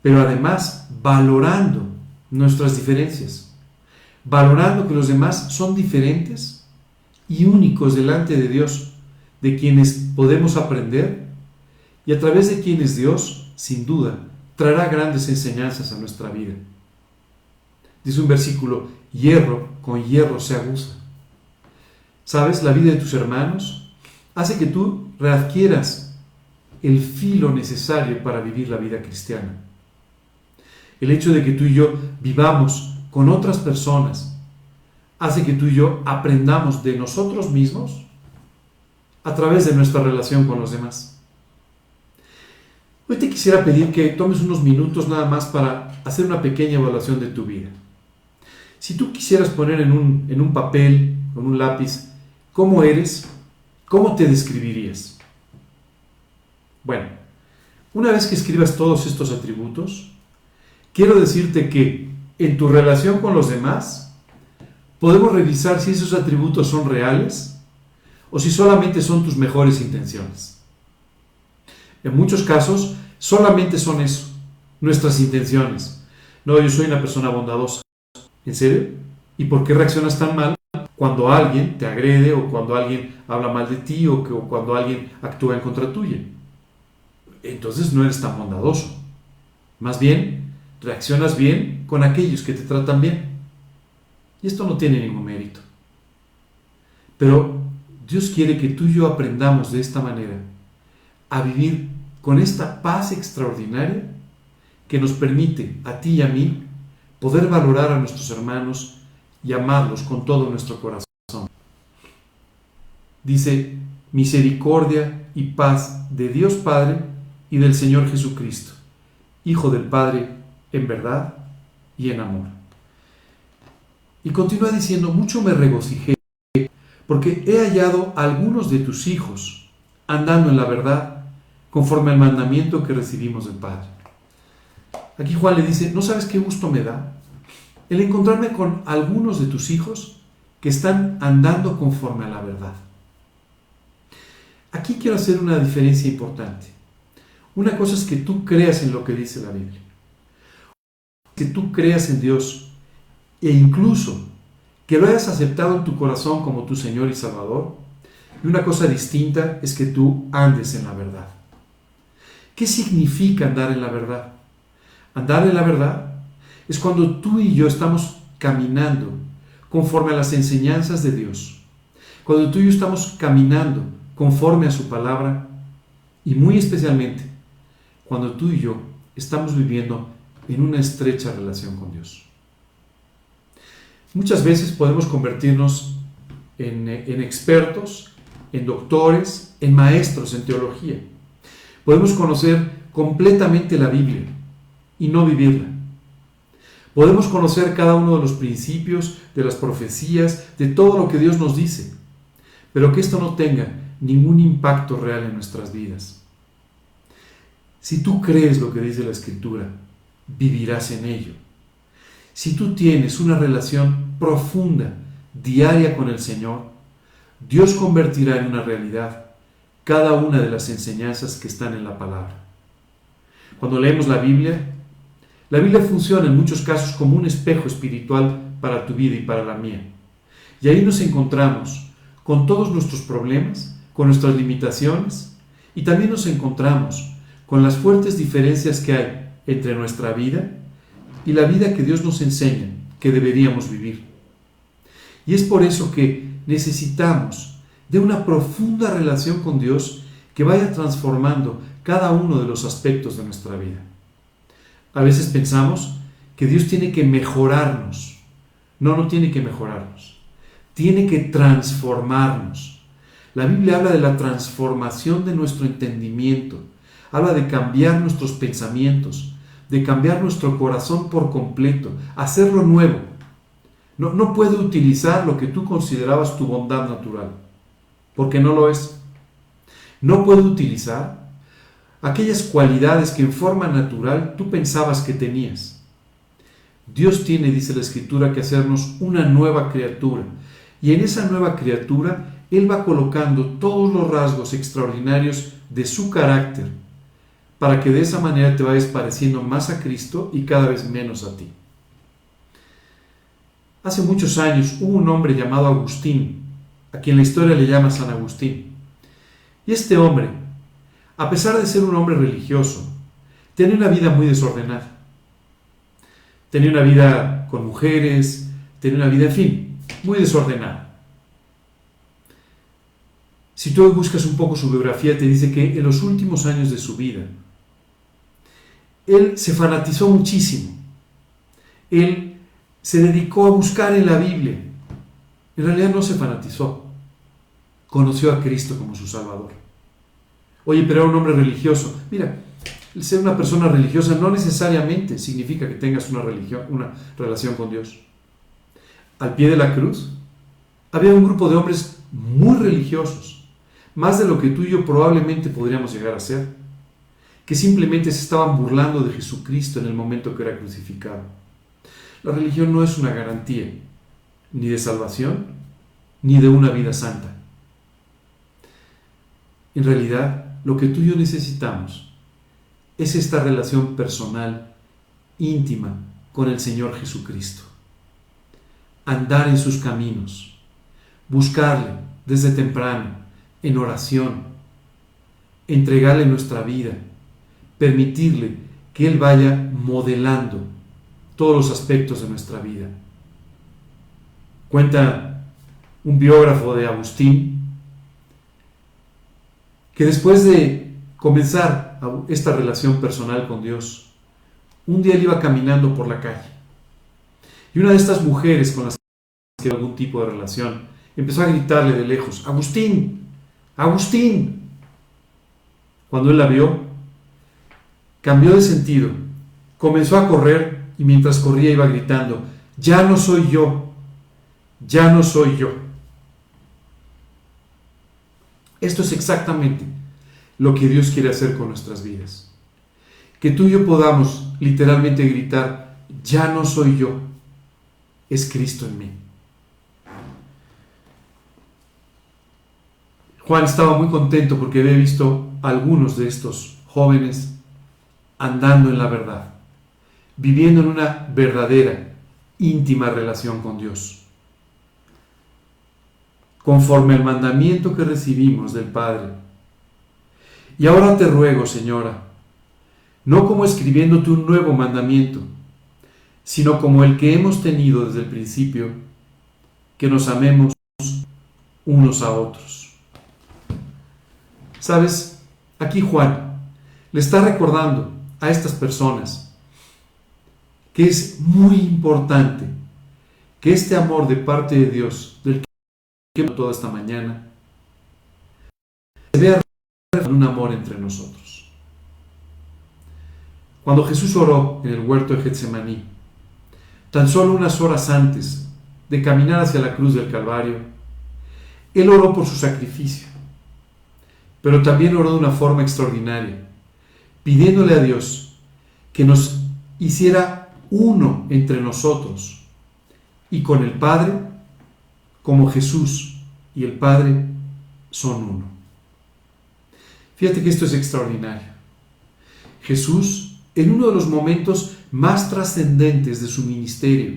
pero además valorando nuestras diferencias, valorando que los demás son diferentes y únicos delante de Dios, de quienes podemos aprender y a través de quienes Dios, sin duda, traerá grandes enseñanzas a nuestra vida. Dice un versículo, hierro con hierro se aguza. ¿Sabes? La vida de tus hermanos hace que tú readquieras el filo necesario para vivir la vida cristiana. El hecho de que tú y yo vivamos con otras personas hace que tú y yo aprendamos de nosotros mismos a través de nuestra relación con los demás. Hoy te quisiera pedir que tomes unos minutos nada más para hacer una pequeña evaluación de tu vida. Si tú quisieras poner en un, en un papel, con un lápiz, cómo eres, ¿cómo te describirías? Bueno, una vez que escribas todos estos atributos, quiero decirte que en tu relación con los demás, podemos revisar si esos atributos son reales o si solamente son tus mejores intenciones. En muchos casos solamente son eso, nuestras intenciones. No, yo soy una persona bondadosa. ¿En serio? ¿Y por qué reaccionas tan mal cuando alguien te agrede o cuando alguien habla mal de ti o, que, o cuando alguien actúa en contra tuya? Entonces no eres tan bondadoso. Más bien, reaccionas bien con aquellos que te tratan bien. Y esto no tiene ningún mérito. Pero Dios quiere que tú y yo aprendamos de esta manera a vivir con esta paz extraordinaria que nos permite a ti y a mí poder valorar a nuestros hermanos y amarlos con todo nuestro corazón. Dice, misericordia y paz de Dios Padre y del Señor Jesucristo, Hijo del Padre en verdad y en amor. Y continúa diciendo, mucho me regocijé, porque he hallado a algunos de tus hijos andando en la verdad conforme al mandamiento que recibimos del Padre. Aquí Juan le dice, ¿no sabes qué gusto me da? El encontrarme con algunos de tus hijos que están andando conforme a la verdad. Aquí quiero hacer una diferencia importante. Una cosa es que tú creas en lo que dice la Biblia. Que tú creas en Dios e incluso que lo hayas aceptado en tu corazón como tu Señor y Salvador. Y una cosa distinta es que tú andes en la verdad. ¿Qué significa andar en la verdad? Andar en la verdad es cuando tú y yo estamos caminando conforme a las enseñanzas de Dios. Cuando tú y yo estamos caminando conforme a su palabra y muy especialmente cuando tú y yo estamos viviendo en una estrecha relación con Dios. Muchas veces podemos convertirnos en, en expertos, en doctores, en maestros en teología Podemos conocer completamente la Biblia y no vivirla. Podemos conocer cada uno de los principios, de las profecías, de todo lo que Dios nos dice, pero que esto no tenga ningún impacto real en nuestras vidas. Si tú crees lo que dice la Escritura, vivirás en ello. Si tú tienes una relación profunda, diaria con el Señor, Dios convertirá en una realidad cada una de las enseñanzas que están en la palabra. Cuando leemos la Biblia, la Biblia funciona en muchos casos como un espejo espiritual para tu vida y para la mía. Y ahí nos encontramos con todos nuestros problemas, con nuestras limitaciones, y también nos encontramos con las fuertes diferencias que hay entre nuestra vida y la vida que Dios nos enseña que deberíamos vivir. Y es por eso que necesitamos de una profunda relación con Dios que vaya transformando cada uno de los aspectos de nuestra vida. A veces pensamos que Dios tiene que mejorarnos. No, no tiene que mejorarnos. Tiene que transformarnos. La Biblia habla de la transformación de nuestro entendimiento. Habla de cambiar nuestros pensamientos, de cambiar nuestro corazón por completo, hacerlo nuevo. No, no puede utilizar lo que tú considerabas tu bondad natural, porque no lo es. No puede utilizar aquellas cualidades que en forma natural tú pensabas que tenías. Dios tiene, dice la Escritura, que hacernos una nueva criatura. Y en esa nueva criatura, Él va colocando todos los rasgos extraordinarios de su carácter, para que de esa manera te vayas pareciendo más a Cristo y cada vez menos a ti. Hace muchos años hubo un hombre llamado Agustín, a quien la historia le llama San Agustín. Y este hombre, a pesar de ser un hombre religioso, tenía una vida muy desordenada. Tenía una vida con mujeres, tenía una vida, en fin, muy desordenada. Si tú buscas un poco su biografía, te dice que en los últimos años de su vida, él se fanatizó muchísimo. Él se dedicó a buscar en la Biblia. En realidad no se fanatizó. Conoció a Cristo como su Salvador. Oye, pero era un hombre religioso. Mira, ser una persona religiosa no necesariamente significa que tengas una, religión, una relación con Dios. Al pie de la cruz había un grupo de hombres muy religiosos, más de lo que tú y yo probablemente podríamos llegar a ser que simplemente se estaban burlando de Jesucristo en el momento que era crucificado. La religión no es una garantía ni de salvación ni de una vida santa. En realidad, lo que tú y yo necesitamos es esta relación personal, íntima, con el Señor Jesucristo. Andar en sus caminos, buscarle desde temprano, en oración, entregarle nuestra vida, permitirle que Él vaya modelando todos los aspectos de nuestra vida. Cuenta un biógrafo de Agustín que después de comenzar esta relación personal con Dios, un día él iba caminando por la calle y una de estas mujeres con las que algún tipo de relación empezó a gritarle de lejos, Agustín, Agustín. Cuando él la vio, Cambió de sentido, comenzó a correr y mientras corría iba gritando, ya no soy yo, ya no soy yo. Esto es exactamente lo que Dios quiere hacer con nuestras vidas. Que tú y yo podamos literalmente gritar, ya no soy yo, es Cristo en mí. Juan estaba muy contento porque había visto a algunos de estos jóvenes andando en la verdad, viviendo en una verdadera, íntima relación con Dios. Conforme al mandamiento que recibimos del Padre. Y ahora te ruego, Señora, no como escribiéndote un nuevo mandamiento, sino como el que hemos tenido desde el principio, que nos amemos unos a otros. ¿Sabes? Aquí Juan le está recordando a estas personas que es muy importante que este amor de parte de Dios, del que toda esta mañana, se vea un amor entre nosotros. cuando Jesús oró en el huerto de Getsemaní, tan solo unas horas antes de caminar hacia la cruz del Calvario, Él oró por su sacrificio, pero también oró de una forma extraordinaria, pidiéndole a Dios que nos hiciera uno entre nosotros y con el Padre, como Jesús y el Padre son uno. Fíjate que esto es extraordinario. Jesús, en uno de los momentos más trascendentes de su ministerio,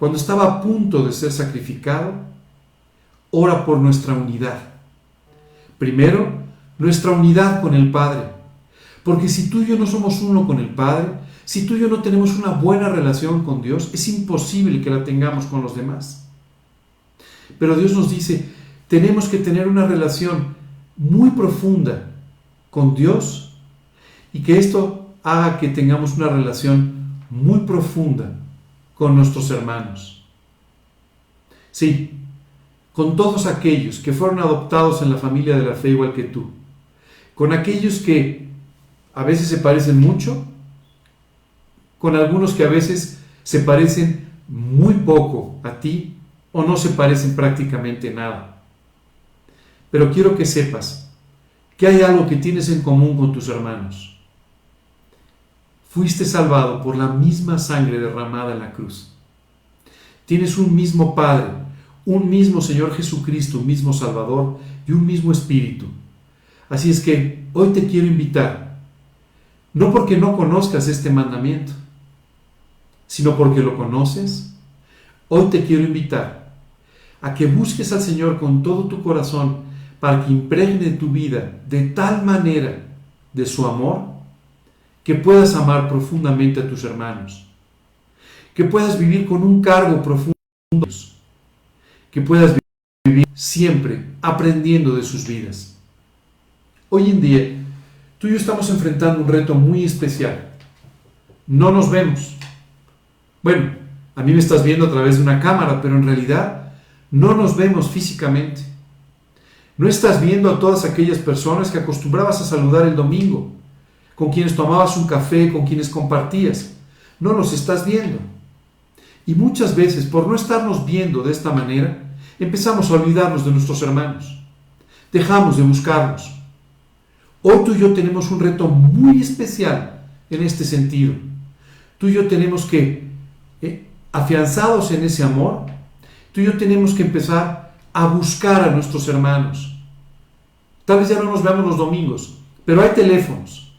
cuando estaba a punto de ser sacrificado, ora por nuestra unidad. Primero, nuestra unidad con el Padre. Porque si tú y yo no somos uno con el Padre, si tú y yo no tenemos una buena relación con Dios, es imposible que la tengamos con los demás. Pero Dios nos dice, tenemos que tener una relación muy profunda con Dios y que esto haga que tengamos una relación muy profunda con nuestros hermanos. Sí, con todos aquellos que fueron adoptados en la familia de la fe igual que tú, con aquellos que a veces se parecen mucho, con algunos que a veces se parecen muy poco a ti o no se parecen prácticamente nada. Pero quiero que sepas que hay algo que tienes en común con tus hermanos. Fuiste salvado por la misma sangre derramada en la cruz. Tienes un mismo Padre, un mismo Señor Jesucristo, un mismo Salvador y un mismo Espíritu. Así es que hoy te quiero invitar, no porque no conozcas este mandamiento, sino porque lo conoces, hoy te quiero invitar a que busques al Señor con todo tu corazón para que impregne tu vida de tal manera de su amor que puedas amar profundamente a tus hermanos, que puedas vivir con un cargo profundo, que puedas vivir siempre aprendiendo de sus vidas. Hoy en día, tú y yo estamos enfrentando un reto muy especial. No nos vemos. Bueno, a mí me estás viendo a través de una cámara, pero en realidad no nos vemos físicamente. No estás viendo a todas aquellas personas que acostumbrabas a saludar el domingo, con quienes tomabas un café, con quienes compartías. No nos estás viendo. Y muchas veces, por no estarnos viendo de esta manera, empezamos a olvidarnos de nuestros hermanos. Dejamos de buscarlos. Hoy tú y yo tenemos un reto muy especial en este sentido. Tú y yo tenemos que, eh, afianzados en ese amor, tú y yo tenemos que empezar a buscar a nuestros hermanos. Tal vez ya no nos veamos los domingos, pero hay teléfonos,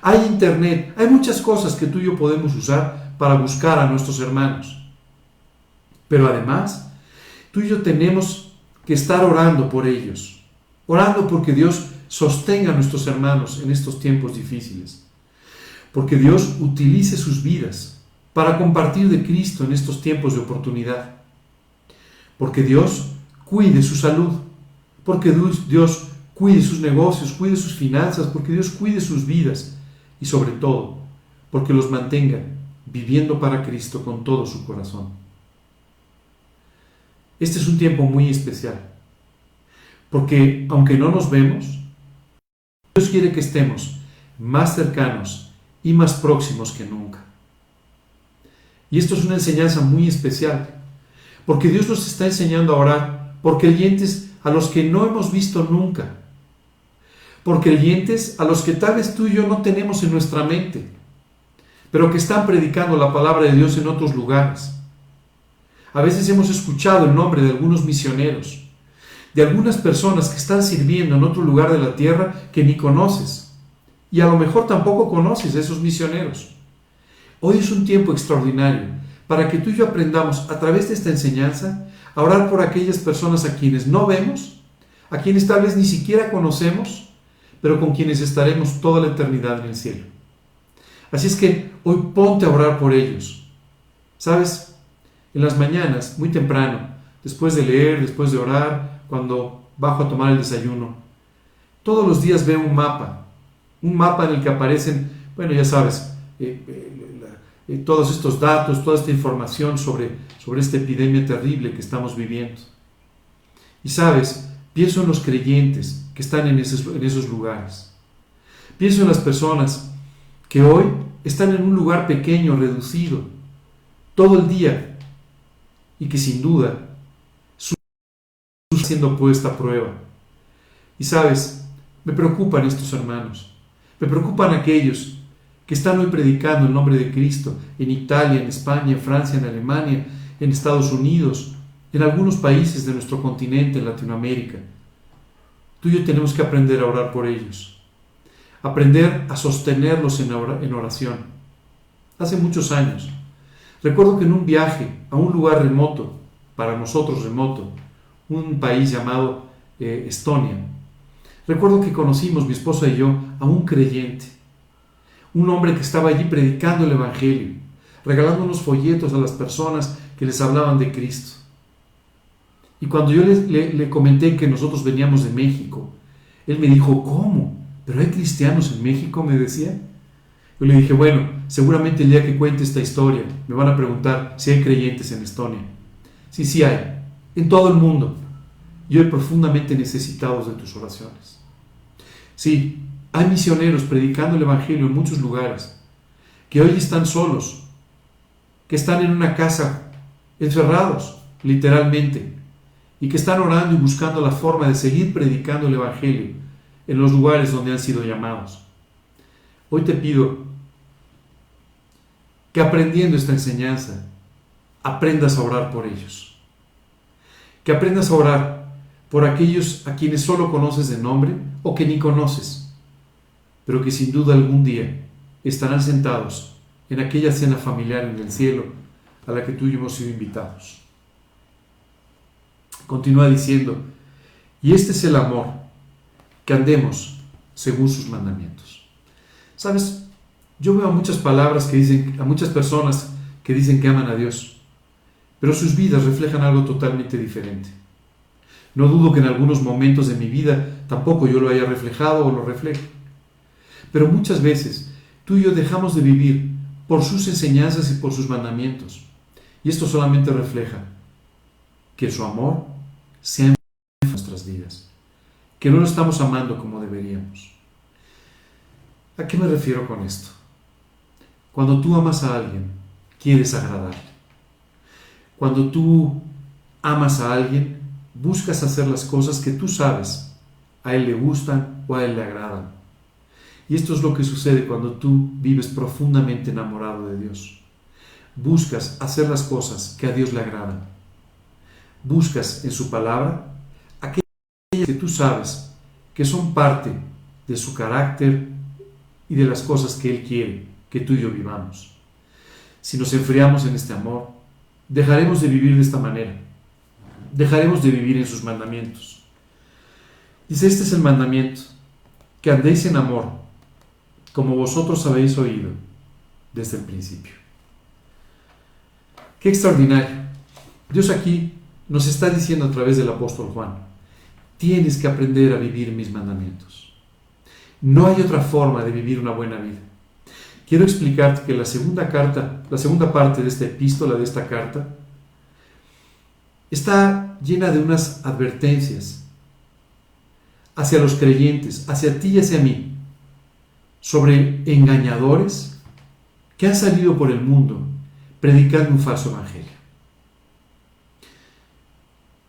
hay internet, hay muchas cosas que tú y yo podemos usar para buscar a nuestros hermanos. Pero además, tú y yo tenemos que estar orando por ellos, orando porque Dios sostenga a nuestros hermanos en estos tiempos difíciles, porque Dios utilice sus vidas para compartir de Cristo en estos tiempos de oportunidad, porque Dios cuide su salud, porque Dios cuide sus negocios, cuide sus finanzas, porque Dios cuide sus vidas y sobre todo, porque los mantenga viviendo para Cristo con todo su corazón. Este es un tiempo muy especial, porque aunque no nos vemos, Dios quiere que estemos más cercanos y más próximos que nunca. Y esto es una enseñanza muy especial, porque Dios nos está enseñando a orar por creyentes a los que no hemos visto nunca, por creyentes a los que tal vez tú y yo no tenemos en nuestra mente, pero que están predicando la palabra de Dios en otros lugares. A veces hemos escuchado el nombre de algunos misioneros, de algunas personas que están sirviendo en otro lugar de la tierra que ni conoces, y a lo mejor tampoco conoces a esos misioneros. Hoy es un tiempo extraordinario para que tú y yo aprendamos a través de esta enseñanza a orar por aquellas personas a quienes no vemos, a quienes tal vez ni siquiera conocemos, pero con quienes estaremos toda la eternidad en el cielo. Así es que hoy ponte a orar por ellos. ¿Sabes? En las mañanas, muy temprano, después de leer, después de orar, cuando bajo a tomar el desayuno, todos los días veo un mapa, un mapa en el que aparecen, bueno, ya sabes, eh, eh, todos estos datos, toda esta información sobre, sobre esta epidemia terrible que estamos viviendo. Y sabes, pienso en los creyentes que están en esos, en esos lugares. Pienso en las personas que hoy están en un lugar pequeño, reducido, todo el día, y que sin duda su siendo puesta a prueba. Y sabes, me preocupan estos hermanos, me preocupan aquellos que están hoy predicando el nombre de Cristo en Italia, en España, en Francia, en Alemania, en Estados Unidos, en algunos países de nuestro continente, en Latinoamérica. Tú y yo tenemos que aprender a orar por ellos, aprender a sostenerlos en oración. Hace muchos años, recuerdo que en un viaje a un lugar remoto, para nosotros remoto, un país llamado eh, Estonia, recuerdo que conocimos, mi esposa y yo, a un creyente, un hombre que estaba allí predicando el Evangelio, regalando unos folletos a las personas que les hablaban de Cristo. Y cuando yo le, comenté que nosotros veníamos de México, él me dijo, ¿cómo? ¿Pero hay cristianos en México? me decía. Yo le dije, bueno, seguramente el día que cuente esta historia me van a preguntar si hay creyentes en Estonia. Sí, sí hay, en todo el mundo. Y hoy profundamente necesitados de tus oraciones. Sí, hay misioneros predicando el Evangelio en muchos lugares, que hoy están solos, que están en una casa, encerrados, literalmente, y que están orando y buscando la forma de seguir predicando el Evangelio en los lugares donde han sido llamados. Hoy te pido que aprendiendo esta enseñanza, aprendas a orar por ellos. Que aprendas a orar por aquellos a quienes solo conoces de nombre o que ni conoces, pero que sin duda algún día estarán sentados en aquella cena familiar en el cielo a la que tú y yo hemos sido invitados. Continúa diciendo, y este es el amor, que andemos según sus mandamientos. Sabes, yo veo a muchas palabras que dicen, a muchas personas que dicen que aman a Dios, pero sus vidas reflejan algo totalmente diferente. No dudo que en algunos momentos de mi vida tampoco yo lo haya reflejado o lo refleje. Pero muchas veces tú y yo dejamos de vivir por sus enseñanzas y por sus mandamientos. Y esto solamente refleja que su amor sea en nuestras vidas, que no lo estamos amando como deberíamos. ¿A qué me refiero con esto? Cuando tú amas a alguien, quieres agradarle. Cuando tú amas a alguien, buscas hacer las cosas que tú sabes a él le gustan o a él le agradan. Y esto es lo que sucede cuando tú vives profundamente enamorado de Dios. Buscas hacer las cosas que a Dios le agradan buscas en su palabra aquellas que tú sabes que son parte de su carácter y de las cosas que Él quiere que tú y yo vivamos. Si nos enfriamos en este amor, dejaremos de vivir de esta manera. Dejaremos de vivir en sus mandamientos. Dice, este es el mandamiento, que andéis en amor, como vosotros habéis oído desde el principio. Qué extraordinario. Dios aquí nos está diciendo a través del apóstol Juan, tienes que aprender a vivir mis mandamientos. No hay otra forma de vivir una buena vida. Quiero explicarte que la segunda carta, la segunda parte de esta epístola, de esta carta, está llena de unas advertencias hacia los creyentes, hacia ti y hacia mí, sobre engañadores que han salido por el mundo predicando un falso evangelio.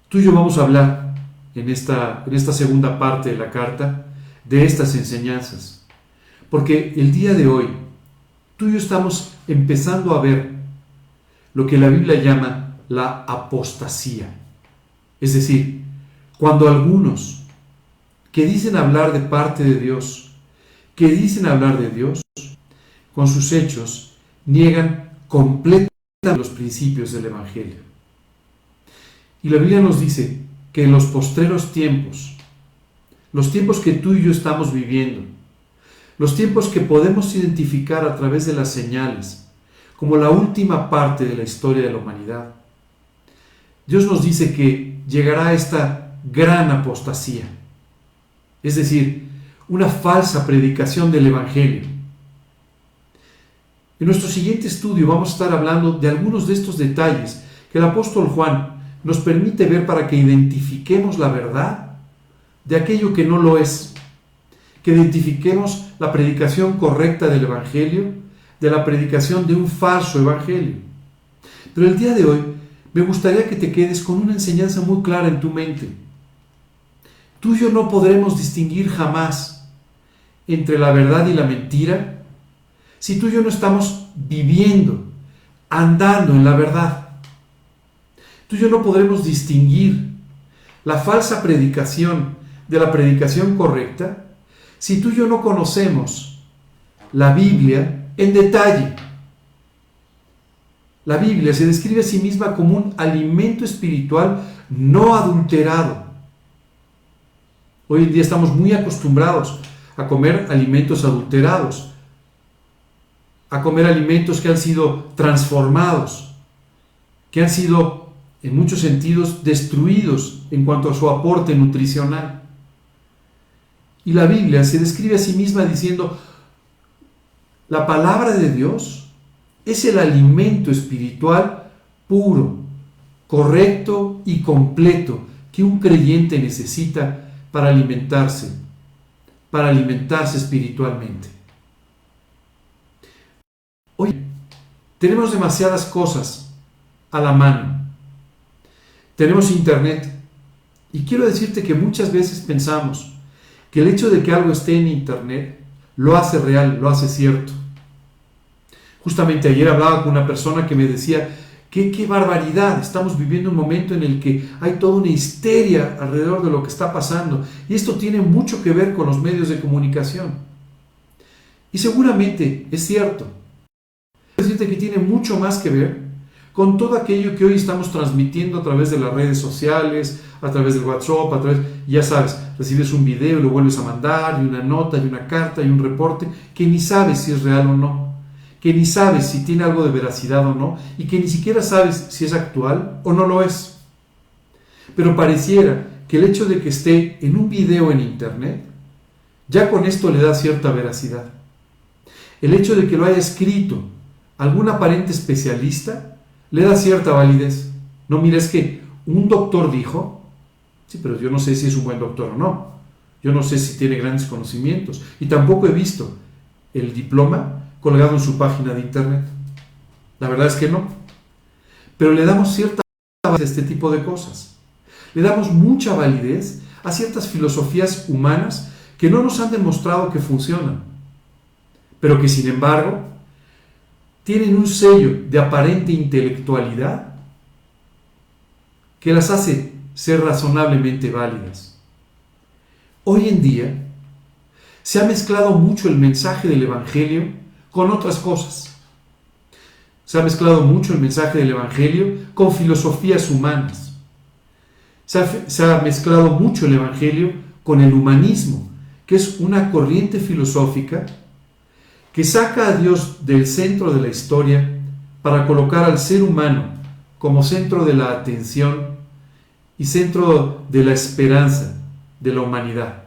Tú y yo vamos a hablar en esta, en esta segunda parte de la carta de estas enseñanzas. Porque el día de hoy, tú y yo estamos empezando a ver lo que la Biblia llama la apostasía. Es decir, cuando algunos que dicen hablar de parte de Dios, que dicen hablar de Dios, con sus hechos niegan completamente los principios del Evangelio. Y la Biblia nos dice que en los postreros tiempos, los tiempos que tú y yo estamos viviendo, los tiempos que podemos identificar a través de las señales, como la última parte de la historia de la humanidad, Dios nos dice que llegará esta gran apostasía, es decir, una falsa predicación del Evangelio. En nuestro siguiente estudio vamos a estar hablando de algunos de estos detalles que el apóstol Juan nos permite ver para que identifiquemos la verdad de aquello que no lo es, que identifiquemos la predicación correcta del Evangelio de la predicación de un falso evangelio. Pero el día de hoy me gustaría que te quedes con una enseñanza muy clara en tu mente. Tú y yo no podremos distinguir jamás entre la verdad y la mentira si tú y yo no estamos viviendo, andando en la verdad. Tú y yo no podremos distinguir la falsa predicación de la predicación correcta si tú y yo no conocemos la Biblia en detalle. La Biblia se describe a sí misma como un alimento espiritual no adulterado. Hoy en día estamos muy acostumbrados a comer alimentos adulterados, a comer alimentos que han sido transformados, que han sido en muchos sentidos destruidos en cuanto a su aporte nutricional. Y la Biblia se describe a sí misma diciendo, la palabra de Dios es el alimento espiritual puro, correcto y completo que un creyente necesita para alimentarse, para alimentarse espiritualmente. Hoy tenemos demasiadas cosas a la mano. Tenemos internet. Y quiero decirte que muchas veces pensamos que el hecho de que algo esté en internet lo hace real, lo hace cierto. Justamente ayer hablaba con una persona que me decía, qué, barbaridad, estamos viviendo un momento en el que hay toda una histeria alrededor de lo que está pasando. Y esto tiene mucho que ver con los medios de comunicación. Y seguramente es cierto. Decirte que tiene mucho más que ver con todo aquello que hoy estamos transmitiendo a través de las redes sociales, a través del WhatsApp, a través, ya sabes, recibes un video y lo vuelves a mandar, y una nota, y una carta, y un reporte, que ni sabes si es real o no, que ni sabes si tiene algo de veracidad o no, y que ni siquiera sabes si es actual o no lo es. Pero pareciera que el hecho de que esté en un video en internet, ya con esto le da cierta veracidad. El hecho de que lo haya escrito algún aparente especialista le da cierta validez. No mires que un doctor dijo, sí, pero yo no sé si es un buen doctor o no. Yo no sé si tiene grandes conocimientos. Y tampoco he visto el diploma colgado en su página de internet. La verdad es que no. Pero le damos cierta validez a este tipo de cosas. Le damos mucha validez a ciertas filosofías humanas que no nos han demostrado que funcionan, pero que sin embargo tienen un sello de aparente intelectualidad que las hace ser razonablemente válidas. Hoy en día se ha mezclado mucho el mensaje del Evangelio con otras cosas. Se ha mezclado mucho el mensaje del Evangelio con filosofías humanas. Se ha, mezclado mucho el Evangelio con el humanismo, que es una corriente filosófica que saca a Dios del centro de la historia para colocar al ser humano como centro de la atención y centro de la esperanza de la humanidad.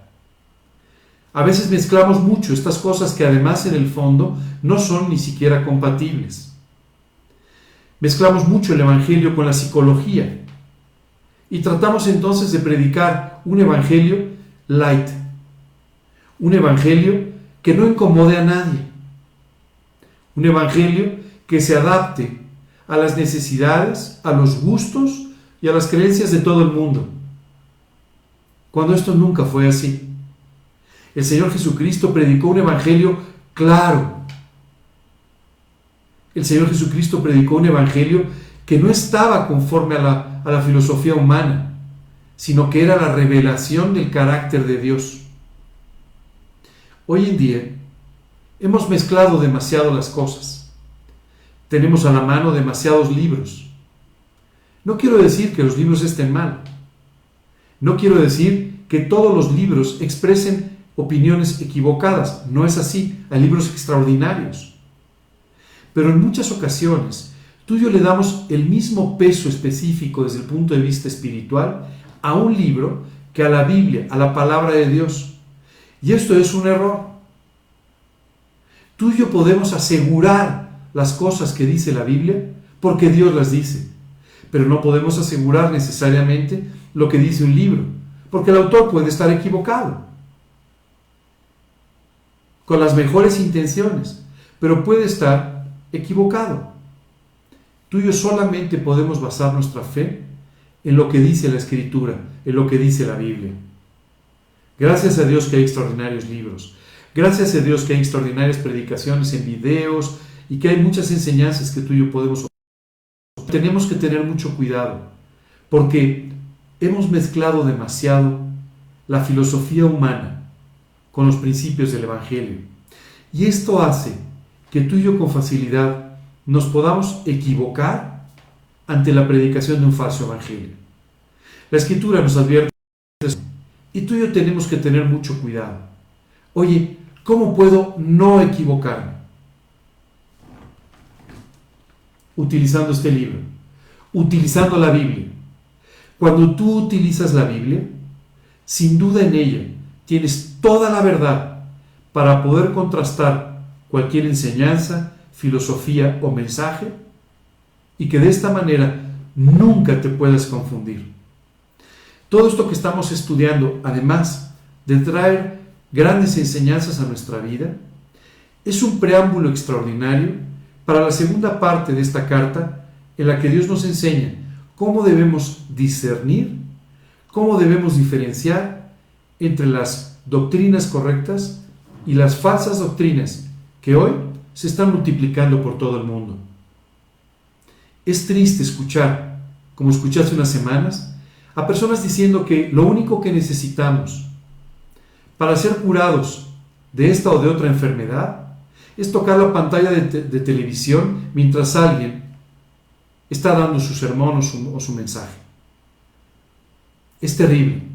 A veces mezclamos mucho estas cosas que además en el fondo no son ni siquiera compatibles. Mezclamos mucho el Evangelio con la psicología y tratamos entonces de predicar un Evangelio light, un Evangelio que no incomode a nadie, un evangelio que se adapte a las necesidades, a los gustos y a las creencias de todo el mundo. Cuando esto nunca fue así. El Señor Jesucristo predicó un evangelio claro. El Señor Jesucristo predicó un evangelio que no estaba conforme a la, a la filosofía humana, sino que era la revelación del carácter de Dios. Hoy en día, Hemos mezclado demasiado las cosas. Tenemos a la mano demasiados libros. No quiero decir que los libros estén mal. No quiero decir que todos los libros expresen opiniones equivocadas. No es así. Hay libros extraordinarios. Pero en muchas ocasiones, tú y yo le damos el mismo peso específico desde el punto de vista espiritual a un libro que a la Biblia, a la palabra de Dios. Y esto es un error. Tú y yo podemos asegurar las cosas que dice la Biblia porque Dios las dice, pero no podemos asegurar necesariamente lo que dice un libro, porque el autor puede estar equivocado, con las mejores intenciones, pero puede estar equivocado. Tú y yo solamente podemos basar nuestra fe en lo que dice la Escritura, en lo que dice la Biblia. Gracias a Dios que hay extraordinarios libros. Gracias a Dios que hay extraordinarias predicaciones en videos y que hay muchas enseñanzas que tú y yo podemos. Tenemos que tener mucho cuidado porque hemos mezclado demasiado la filosofía humana con los principios del Evangelio. Y esto hace que tú y yo con facilidad nos podamos equivocar ante la predicación de un falso Evangelio. La Escritura nos advierte y tú y yo tenemos que tener mucho cuidado. Oye, ¿cómo puedo no equivocarme? Utilizando este libro, utilizando la Biblia. Cuando tú utilizas la Biblia, sin duda en ella tienes toda la verdad para poder contrastar cualquier enseñanza, filosofía o mensaje y que de esta manera nunca te puedas confundir. Todo esto que estamos estudiando, además de traer grandes enseñanzas a nuestra vida, es un preámbulo extraordinario para la segunda parte de esta carta en la que Dios nos enseña cómo debemos discernir, cómo debemos diferenciar entre las doctrinas correctas y las falsas doctrinas que hoy se están multiplicando por todo el mundo. Es triste escuchar, como escuché hace unas semanas, a personas diciendo que lo único que necesitamos para ser curados de esta o de otra enfermedad es tocar la pantalla de, televisión mientras alguien está dando su sermón o su, o su mensaje. Es terrible.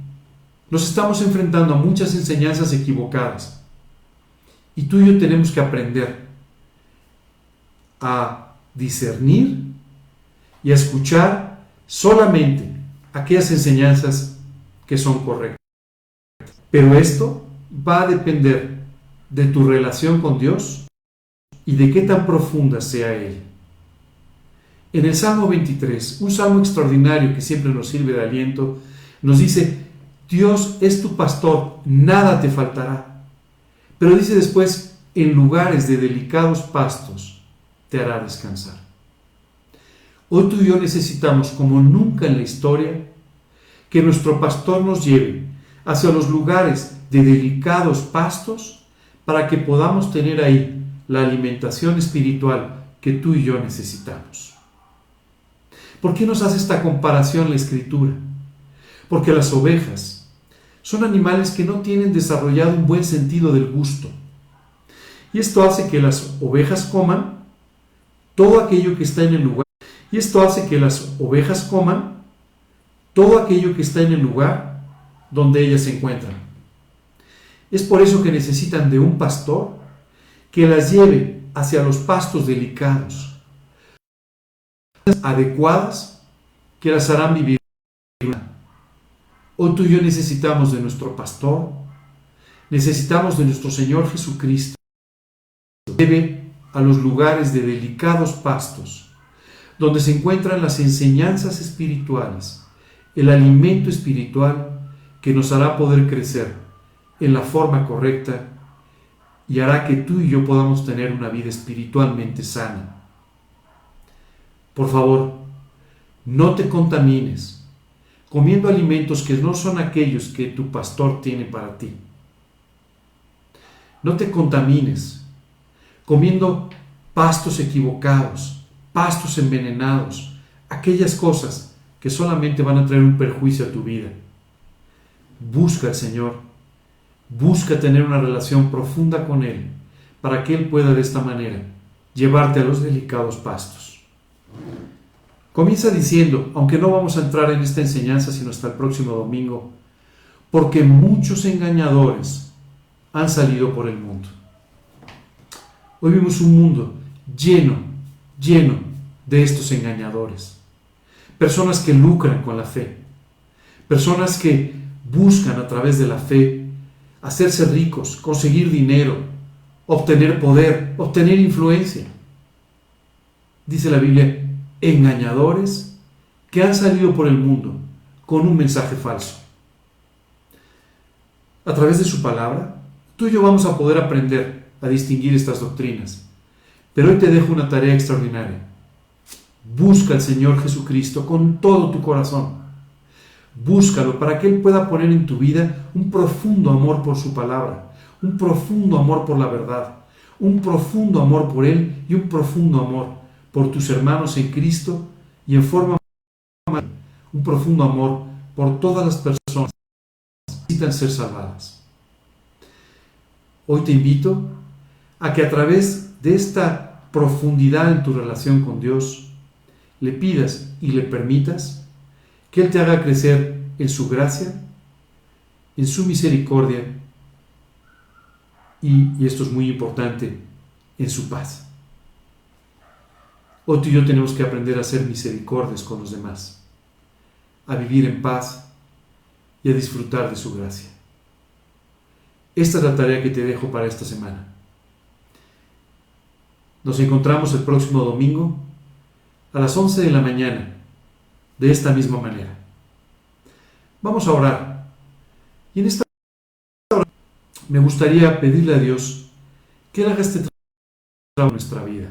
Nos estamos enfrentando a muchas enseñanzas equivocadas. Y tú y yo tenemos que aprender a discernir y a escuchar solamente aquellas enseñanzas que son correctas. Pero esto va a depender de tu relación con Dios y de qué tan profunda sea Él. En el Salmo 23, un salmo extraordinario que siempre nos sirve de aliento, nos dice, Dios es tu pastor, nada te faltará. Pero dice después, en lugares de delicados pastos te hará descansar. Hoy tú y yo necesitamos, como nunca en la historia, que nuestro pastor nos lleve hacia los lugares de delicados pastos para que podamos tener ahí la alimentación espiritual que tú y yo necesitamos. ¿Por qué nos hace esta comparación la escritura? Porque las ovejas son animales que no tienen desarrollado un buen sentido del gusto. Y esto hace que las ovejas coman todo aquello que está en el lugar. Y esto hace que las ovejas coman todo aquello que está en el lugar donde ellas se encuentran. Es por eso que necesitan de un pastor que las lleve hacia los pastos delicados, adecuadas, que las harán vivir. Hoy tú y yo necesitamos de nuestro pastor, necesitamos de nuestro Señor Jesucristo. Lleve a los lugares de delicados pastos, donde se encuentran las enseñanzas espirituales, el alimento espiritual que nos hará poder crecer en la forma correcta y hará que tú y yo podamos tener una vida espiritualmente sana. Por favor, no te contamines comiendo alimentos que no son aquellos que tu pastor tiene para ti. No te contamines comiendo pastos equivocados, pastos envenenados, aquellas cosas que solamente van a traer un perjuicio a tu vida. Busca al Señor, busca tener una relación profunda con Él, para que Él pueda de esta manera llevarte a los delicados pastos. Comienza diciendo, aunque no vamos a entrar en esta enseñanza sino hasta el próximo domingo, porque muchos engañadores han salido por el mundo. Hoy vemos un mundo lleno, lleno de estos engañadores. Personas que lucran con la fe. Personas que buscan a través de la fe hacerse ricos, conseguir dinero, obtener poder, obtener influencia. Dice la Biblia, engañadores que han salido por el mundo con un mensaje falso. A través de su palabra, tú y yo vamos a poder aprender a distinguir estas doctrinas. Pero hoy te dejo una tarea extraordinaria. Busca al Señor Jesucristo con todo tu corazón. Búscalo para que Él pueda poner en tu vida un profundo amor por su palabra, un profundo amor por la verdad, un profundo amor por Él y un profundo amor por tus hermanos en Cristo y en forma un profundo amor por todas las personas que necesitan ser salvadas. Hoy te invito a que a través de esta profundidad en tu relación con Dios, le pidas y le permitas que Él te haga crecer en su gracia, en su misericordia y, y esto es muy importante, en su paz. Hoy tú y yo tenemos que aprender a ser misericordias con los demás, a vivir en paz y a disfrutar de su gracia. Esta es la tarea que te dejo para esta semana. Nos encontramos el próximo domingo a las 11 de la mañana, de esta misma manera. Vamos a orar. Y en esta hora me gustaría pedirle a Dios que Él haga este trabajo en nuestra vida.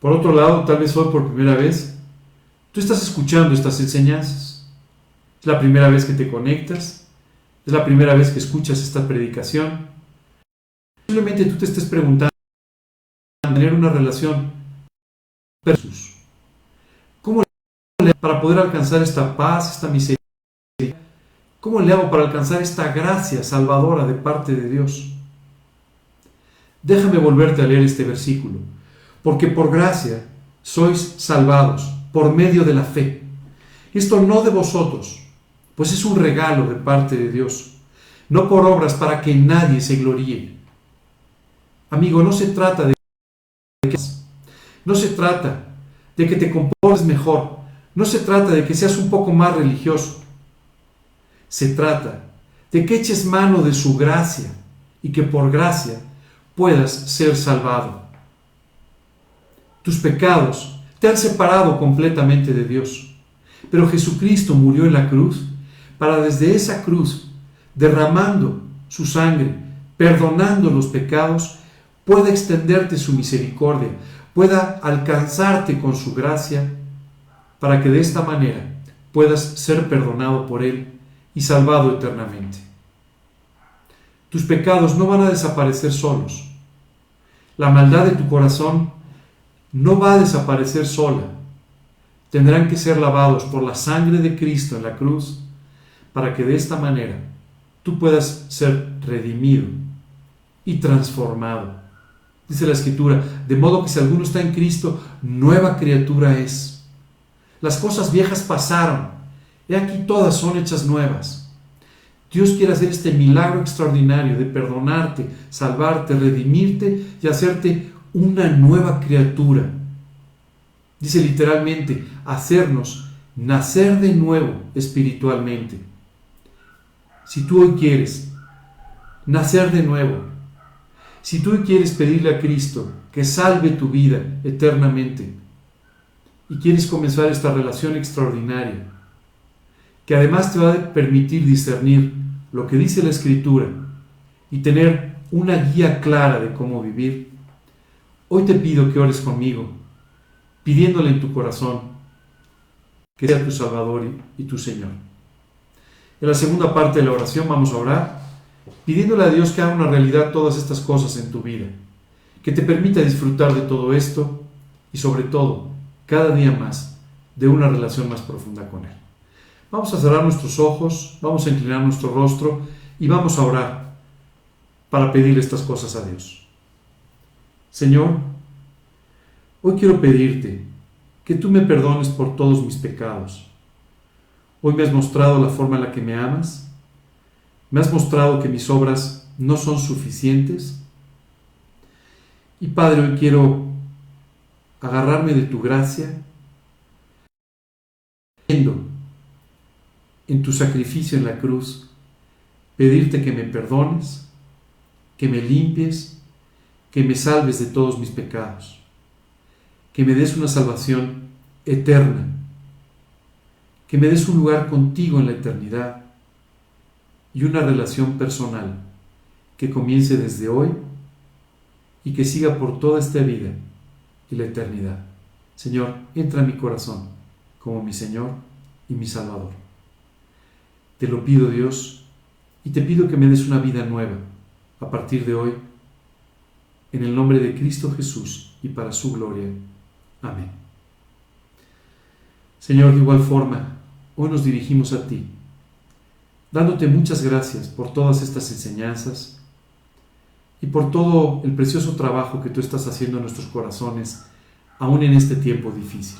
Por otro lado, tal vez hoy por primera vez, tú estás escuchando estas enseñanzas. Es la primera vez que te conectas, es la primera vez que escuchas esta predicación. Simplemente tú te estés preguntando tener una relación versus ¿Cómo le hago para poder alcanzar esta paz, esta misericordia? ¿Cómo le hago para alcanzar esta gracia salvadora de parte de Dios? Déjame volverte a leer este versículo, porque por gracia sois salvados por medio de la fe. Esto no de vosotros, pues es un regalo de parte de Dios, no por obras para que nadie se gloríe. Amigo, no se trata de no se trata de que te comportes mejor, no se trata de que seas un poco más religioso. Se trata de que eches mano de su gracia y que por gracia puedas ser salvado. Tus pecados te han separado completamente de Dios, pero Jesucristo murió en la cruz para desde esa cruz, derramando su sangre, perdonando los pecados, pueda extenderte su misericordia, pueda alcanzarte con su gracia, para que de esta manera puedas ser perdonado por Él y salvado eternamente. Tus pecados no van a desaparecer solos. La maldad de tu corazón no va a desaparecer sola. Tendrán que ser lavados por la sangre de Cristo en la cruz para que de esta manera tú puedas ser redimido y transformado dice la escritura, de modo que si alguno está en Cristo, nueva criatura es. Las cosas viejas pasaron, he aquí todas son hechas nuevas. Dios quiere hacer este milagro extraordinario de perdonarte, salvarte, redimirte y hacerte una nueva criatura. Dice literalmente, hacernos nacer de nuevo espiritualmente. Si tú hoy quieres nacer de nuevo, si tú quieres pedirle a Cristo que salve tu vida eternamente y quieres comenzar esta relación extraordinaria, que además te va a permitir discernir lo que dice la Escritura y tener una guía clara de cómo vivir, hoy te pido que ores conmigo, pidiéndole en tu corazón que sea tu Salvador y tu Señor. En la segunda parte de la oración vamos a orar pidiéndole a Dios que haga una realidad todas estas cosas en tu vida, que te permita disfrutar de todo esto y sobre todo, cada día más, de una relación más profunda con Él. Vamos a cerrar nuestros ojos, vamos a inclinar nuestro rostro y vamos a orar para pedir estas cosas a Dios. Señor, hoy quiero pedirte que tú me perdones por todos mis pecados. Hoy me has mostrado la forma en la que me amas me has mostrado que mis obras no son suficientes. Y Padre, hoy quiero agarrarme de tu gracia, en tu sacrificio en la cruz, pedirte que me perdones, que me limpies, que me salves de todos mis pecados, que me des una salvación eterna, que me des un lugar contigo en la eternidad y una relación personal que comience desde hoy y que siga por toda esta vida y la eternidad. Señor, entra en mi corazón como mi Señor y mi Salvador. Te lo pido Dios y te pido que me des una vida nueva a partir de hoy, en el nombre de Cristo Jesús y para su gloria. Amén. Señor, de igual forma, hoy nos dirigimos a ti, dándote muchas gracias por todas estas enseñanzas y por todo el precioso trabajo que tú estás haciendo en nuestros corazones, aún en este tiempo difícil.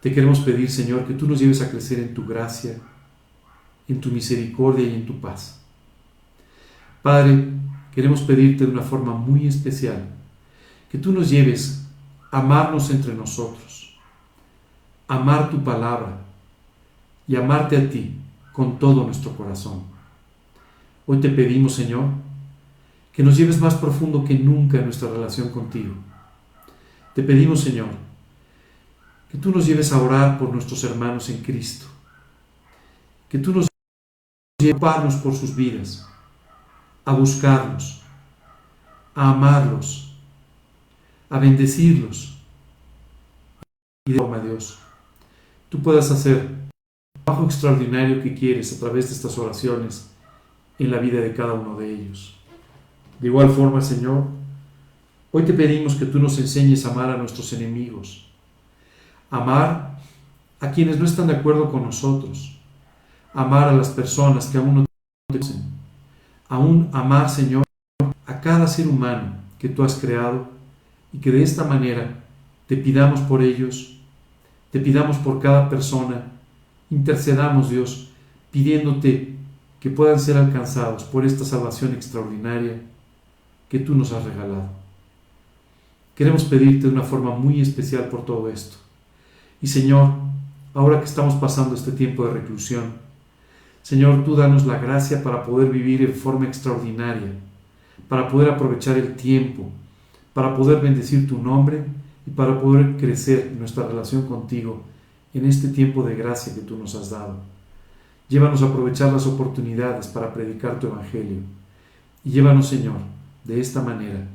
Te queremos pedir, Señor, que tú nos lleves a crecer en tu gracia, en tu misericordia y en tu paz. Padre, queremos pedirte de una forma muy especial que tú nos lleves a amarnos entre nosotros, amar tu palabra y amarte a ti con todo nuestro corazón. Hoy te pedimos, Señor, que nos lleves más profundo que nunca en nuestra relación contigo. Te pedimos, Señor, que tú nos lleves a orar por nuestros hermanos en Cristo, que tú nos lleves a por sus vidas, a buscarlos, a amarlos, a bendecirlos. Y de forma, Dios, tú puedas hacer el trabajo extraordinario que quieres a través de estas oraciones en la vida de cada uno de ellos. De igual forma, Señor, hoy te pedimos que tú nos enseñes a amar a nuestros enemigos, amar a quienes no están de acuerdo con nosotros, amar a las personas que aún no aún amar, Señor, a cada ser humano que tú has creado y que de esta manera te pidamos por ellos, te pidamos por cada persona, intercedamos, Dios, pidiéndote que puedan ser alcanzados por esta salvación extraordinaria que tú nos has regalado. Queremos pedirte de una forma muy especial por todo esto. Y Señor, ahora que estamos pasando este tiempo de reclusión, Señor, tú danos la gracia para poder vivir en forma extraordinaria, para poder aprovechar el tiempo, para poder bendecir tu nombre y para poder crecer nuestra relación contigo en este tiempo de gracia que tú nos has dado. Llévanos a aprovechar las oportunidades para predicar tu evangelio. Y llévanos, Señor, de esta manera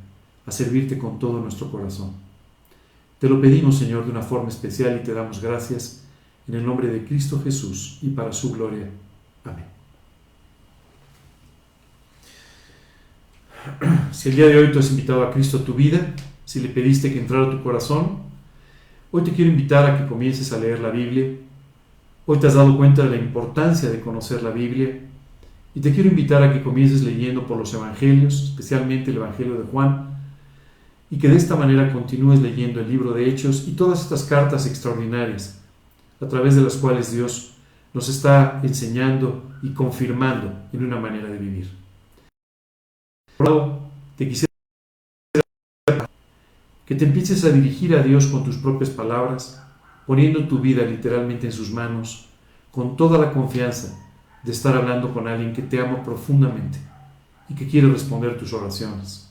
a servirte con todo nuestro corazón. Te lo pedimos, Señor, de una forma especial y te damos gracias en el nombre de Cristo Jesús y para su gloria. Amén. Si el día de hoy tú has invitado a Cristo a tu vida, si le pediste que entrara a tu corazón, hoy te quiero invitar a que comiences a leer la Biblia. Hoy te has dado cuenta de la importancia de conocer la Biblia y te quiero invitar a que comiences leyendo por los Evangelios, especialmente el Evangelio de Juan, y que de esta manera continúes leyendo el libro de Hechos y todas estas cartas extraordinarias, a través de las cuales Dios nos está enseñando y confirmando en una manera de vivir. Te quisiera que te empieces a dirigir a Dios con tus propias palabras, poniendo tu vida literalmente en sus manos, con toda la confianza de estar hablando con alguien que te ama profundamente y que quiere responder tus oraciones.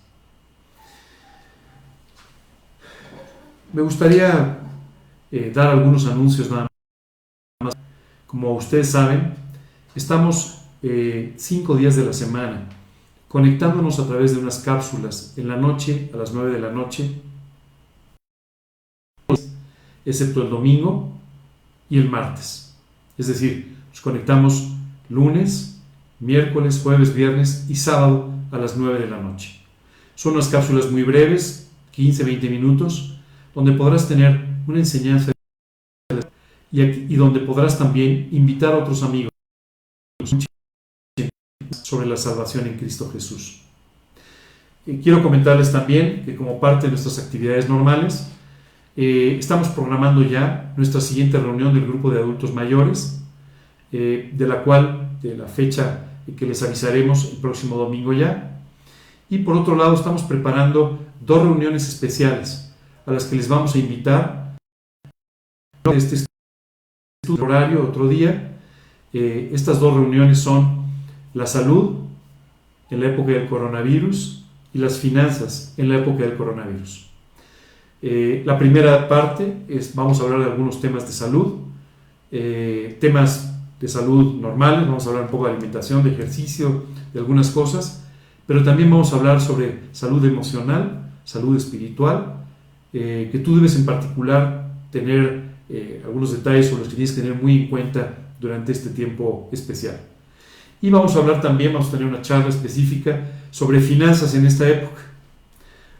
Me gustaría eh, dar algunos anuncios nada más. Como ustedes saben, estamos eh, cinco días de la semana conectándonos a través de unas cápsulas en la noche, a las nueve de la noche, excepto el domingo y el martes. Es decir, nos conectamos lunes, miércoles, jueves, viernes y sábado a las 9 de la noche. Son unas cápsulas muy breves, 15-20 minutos, donde podrás tener una enseñanza y, donde podrás también invitar a otros amigos sobre la salvación en Cristo Jesús. Y quiero comentarles también que como parte de nuestras actividades normales, eh, estamos programando ya nuestra siguiente reunión del grupo de adultos mayores eh, de la cual, de la fecha que les avisaremos el próximo domingo ya. Y por otro lado, estamos preparando dos reuniones especiales a las que les vamos a invitar. Este horario, otro día. Eh, estas dos reuniones son la salud en la época del coronavirus y las finanzas en la época del coronavirus. Eh, la primera parte es, vamos a hablar de algunos temas de salud, temas de salud normales, vamos a hablar un poco de alimentación, de ejercicio, de algunas cosas, pero también vamos a hablar sobre salud emocional, salud espiritual, eh, que tú debes en particular tener eh, algunos detalles sobre los que tienes que tener muy en cuenta durante este tiempo especial. Y vamos a hablar también, vamos a tener una charla específica sobre finanzas en esta época.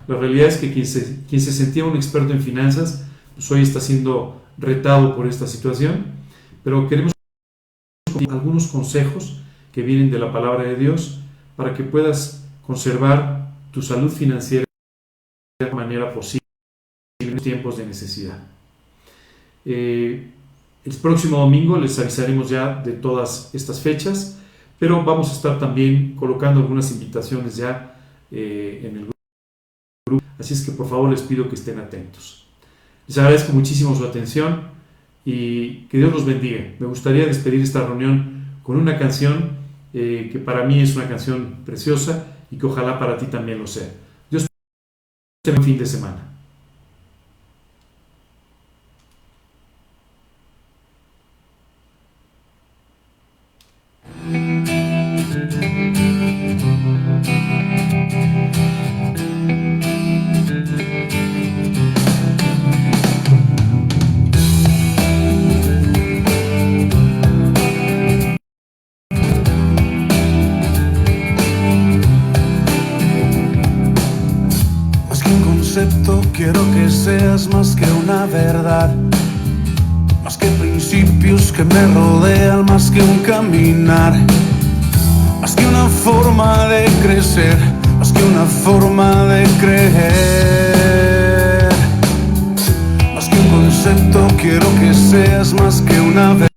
La realidad es que quien se, quien se sentía un experto en finanzas, pues hoy está siendo retado por esta situación, pero queremos algunos consejos que vienen de la palabra de Dios para que puedas conservar tu salud financiera de la manera posible en tiempos de necesidad. Eh, el próximo domingo les avisaremos ya de todas estas fechas, pero vamos a estar también colocando algunas invitaciones ya eh, en el grupo. Así es que por favor les pido que estén atentos. Les agradezco muchísimo su atención y que Dios los bendiga. Me gustaría despedir esta reunión con una canción eh, que para mí es una canción preciosa y que ojalá para ti también lo sea. Dios te un fin de semana. Quiero que seas más que una verdad, más que principios que me rodean, más que un caminar, más que una forma de crecer, más que una forma de creer, más que un concepto, quiero que seas más que una verdad.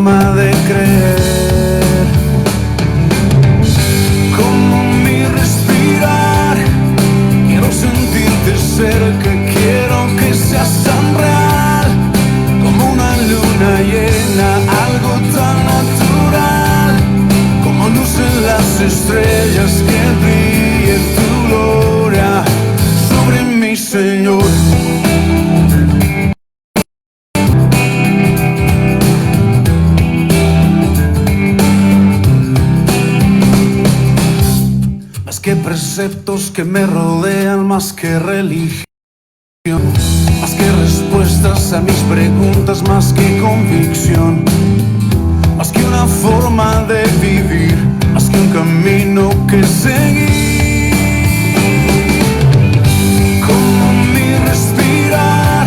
Forma de creer. conceptos que me rodean más que religión, más que respuestas a mis preguntas, más que convicción, más que una forma de vivir, más que un camino que seguir. Como mi respirar,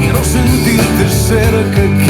quiero sentirte cerca.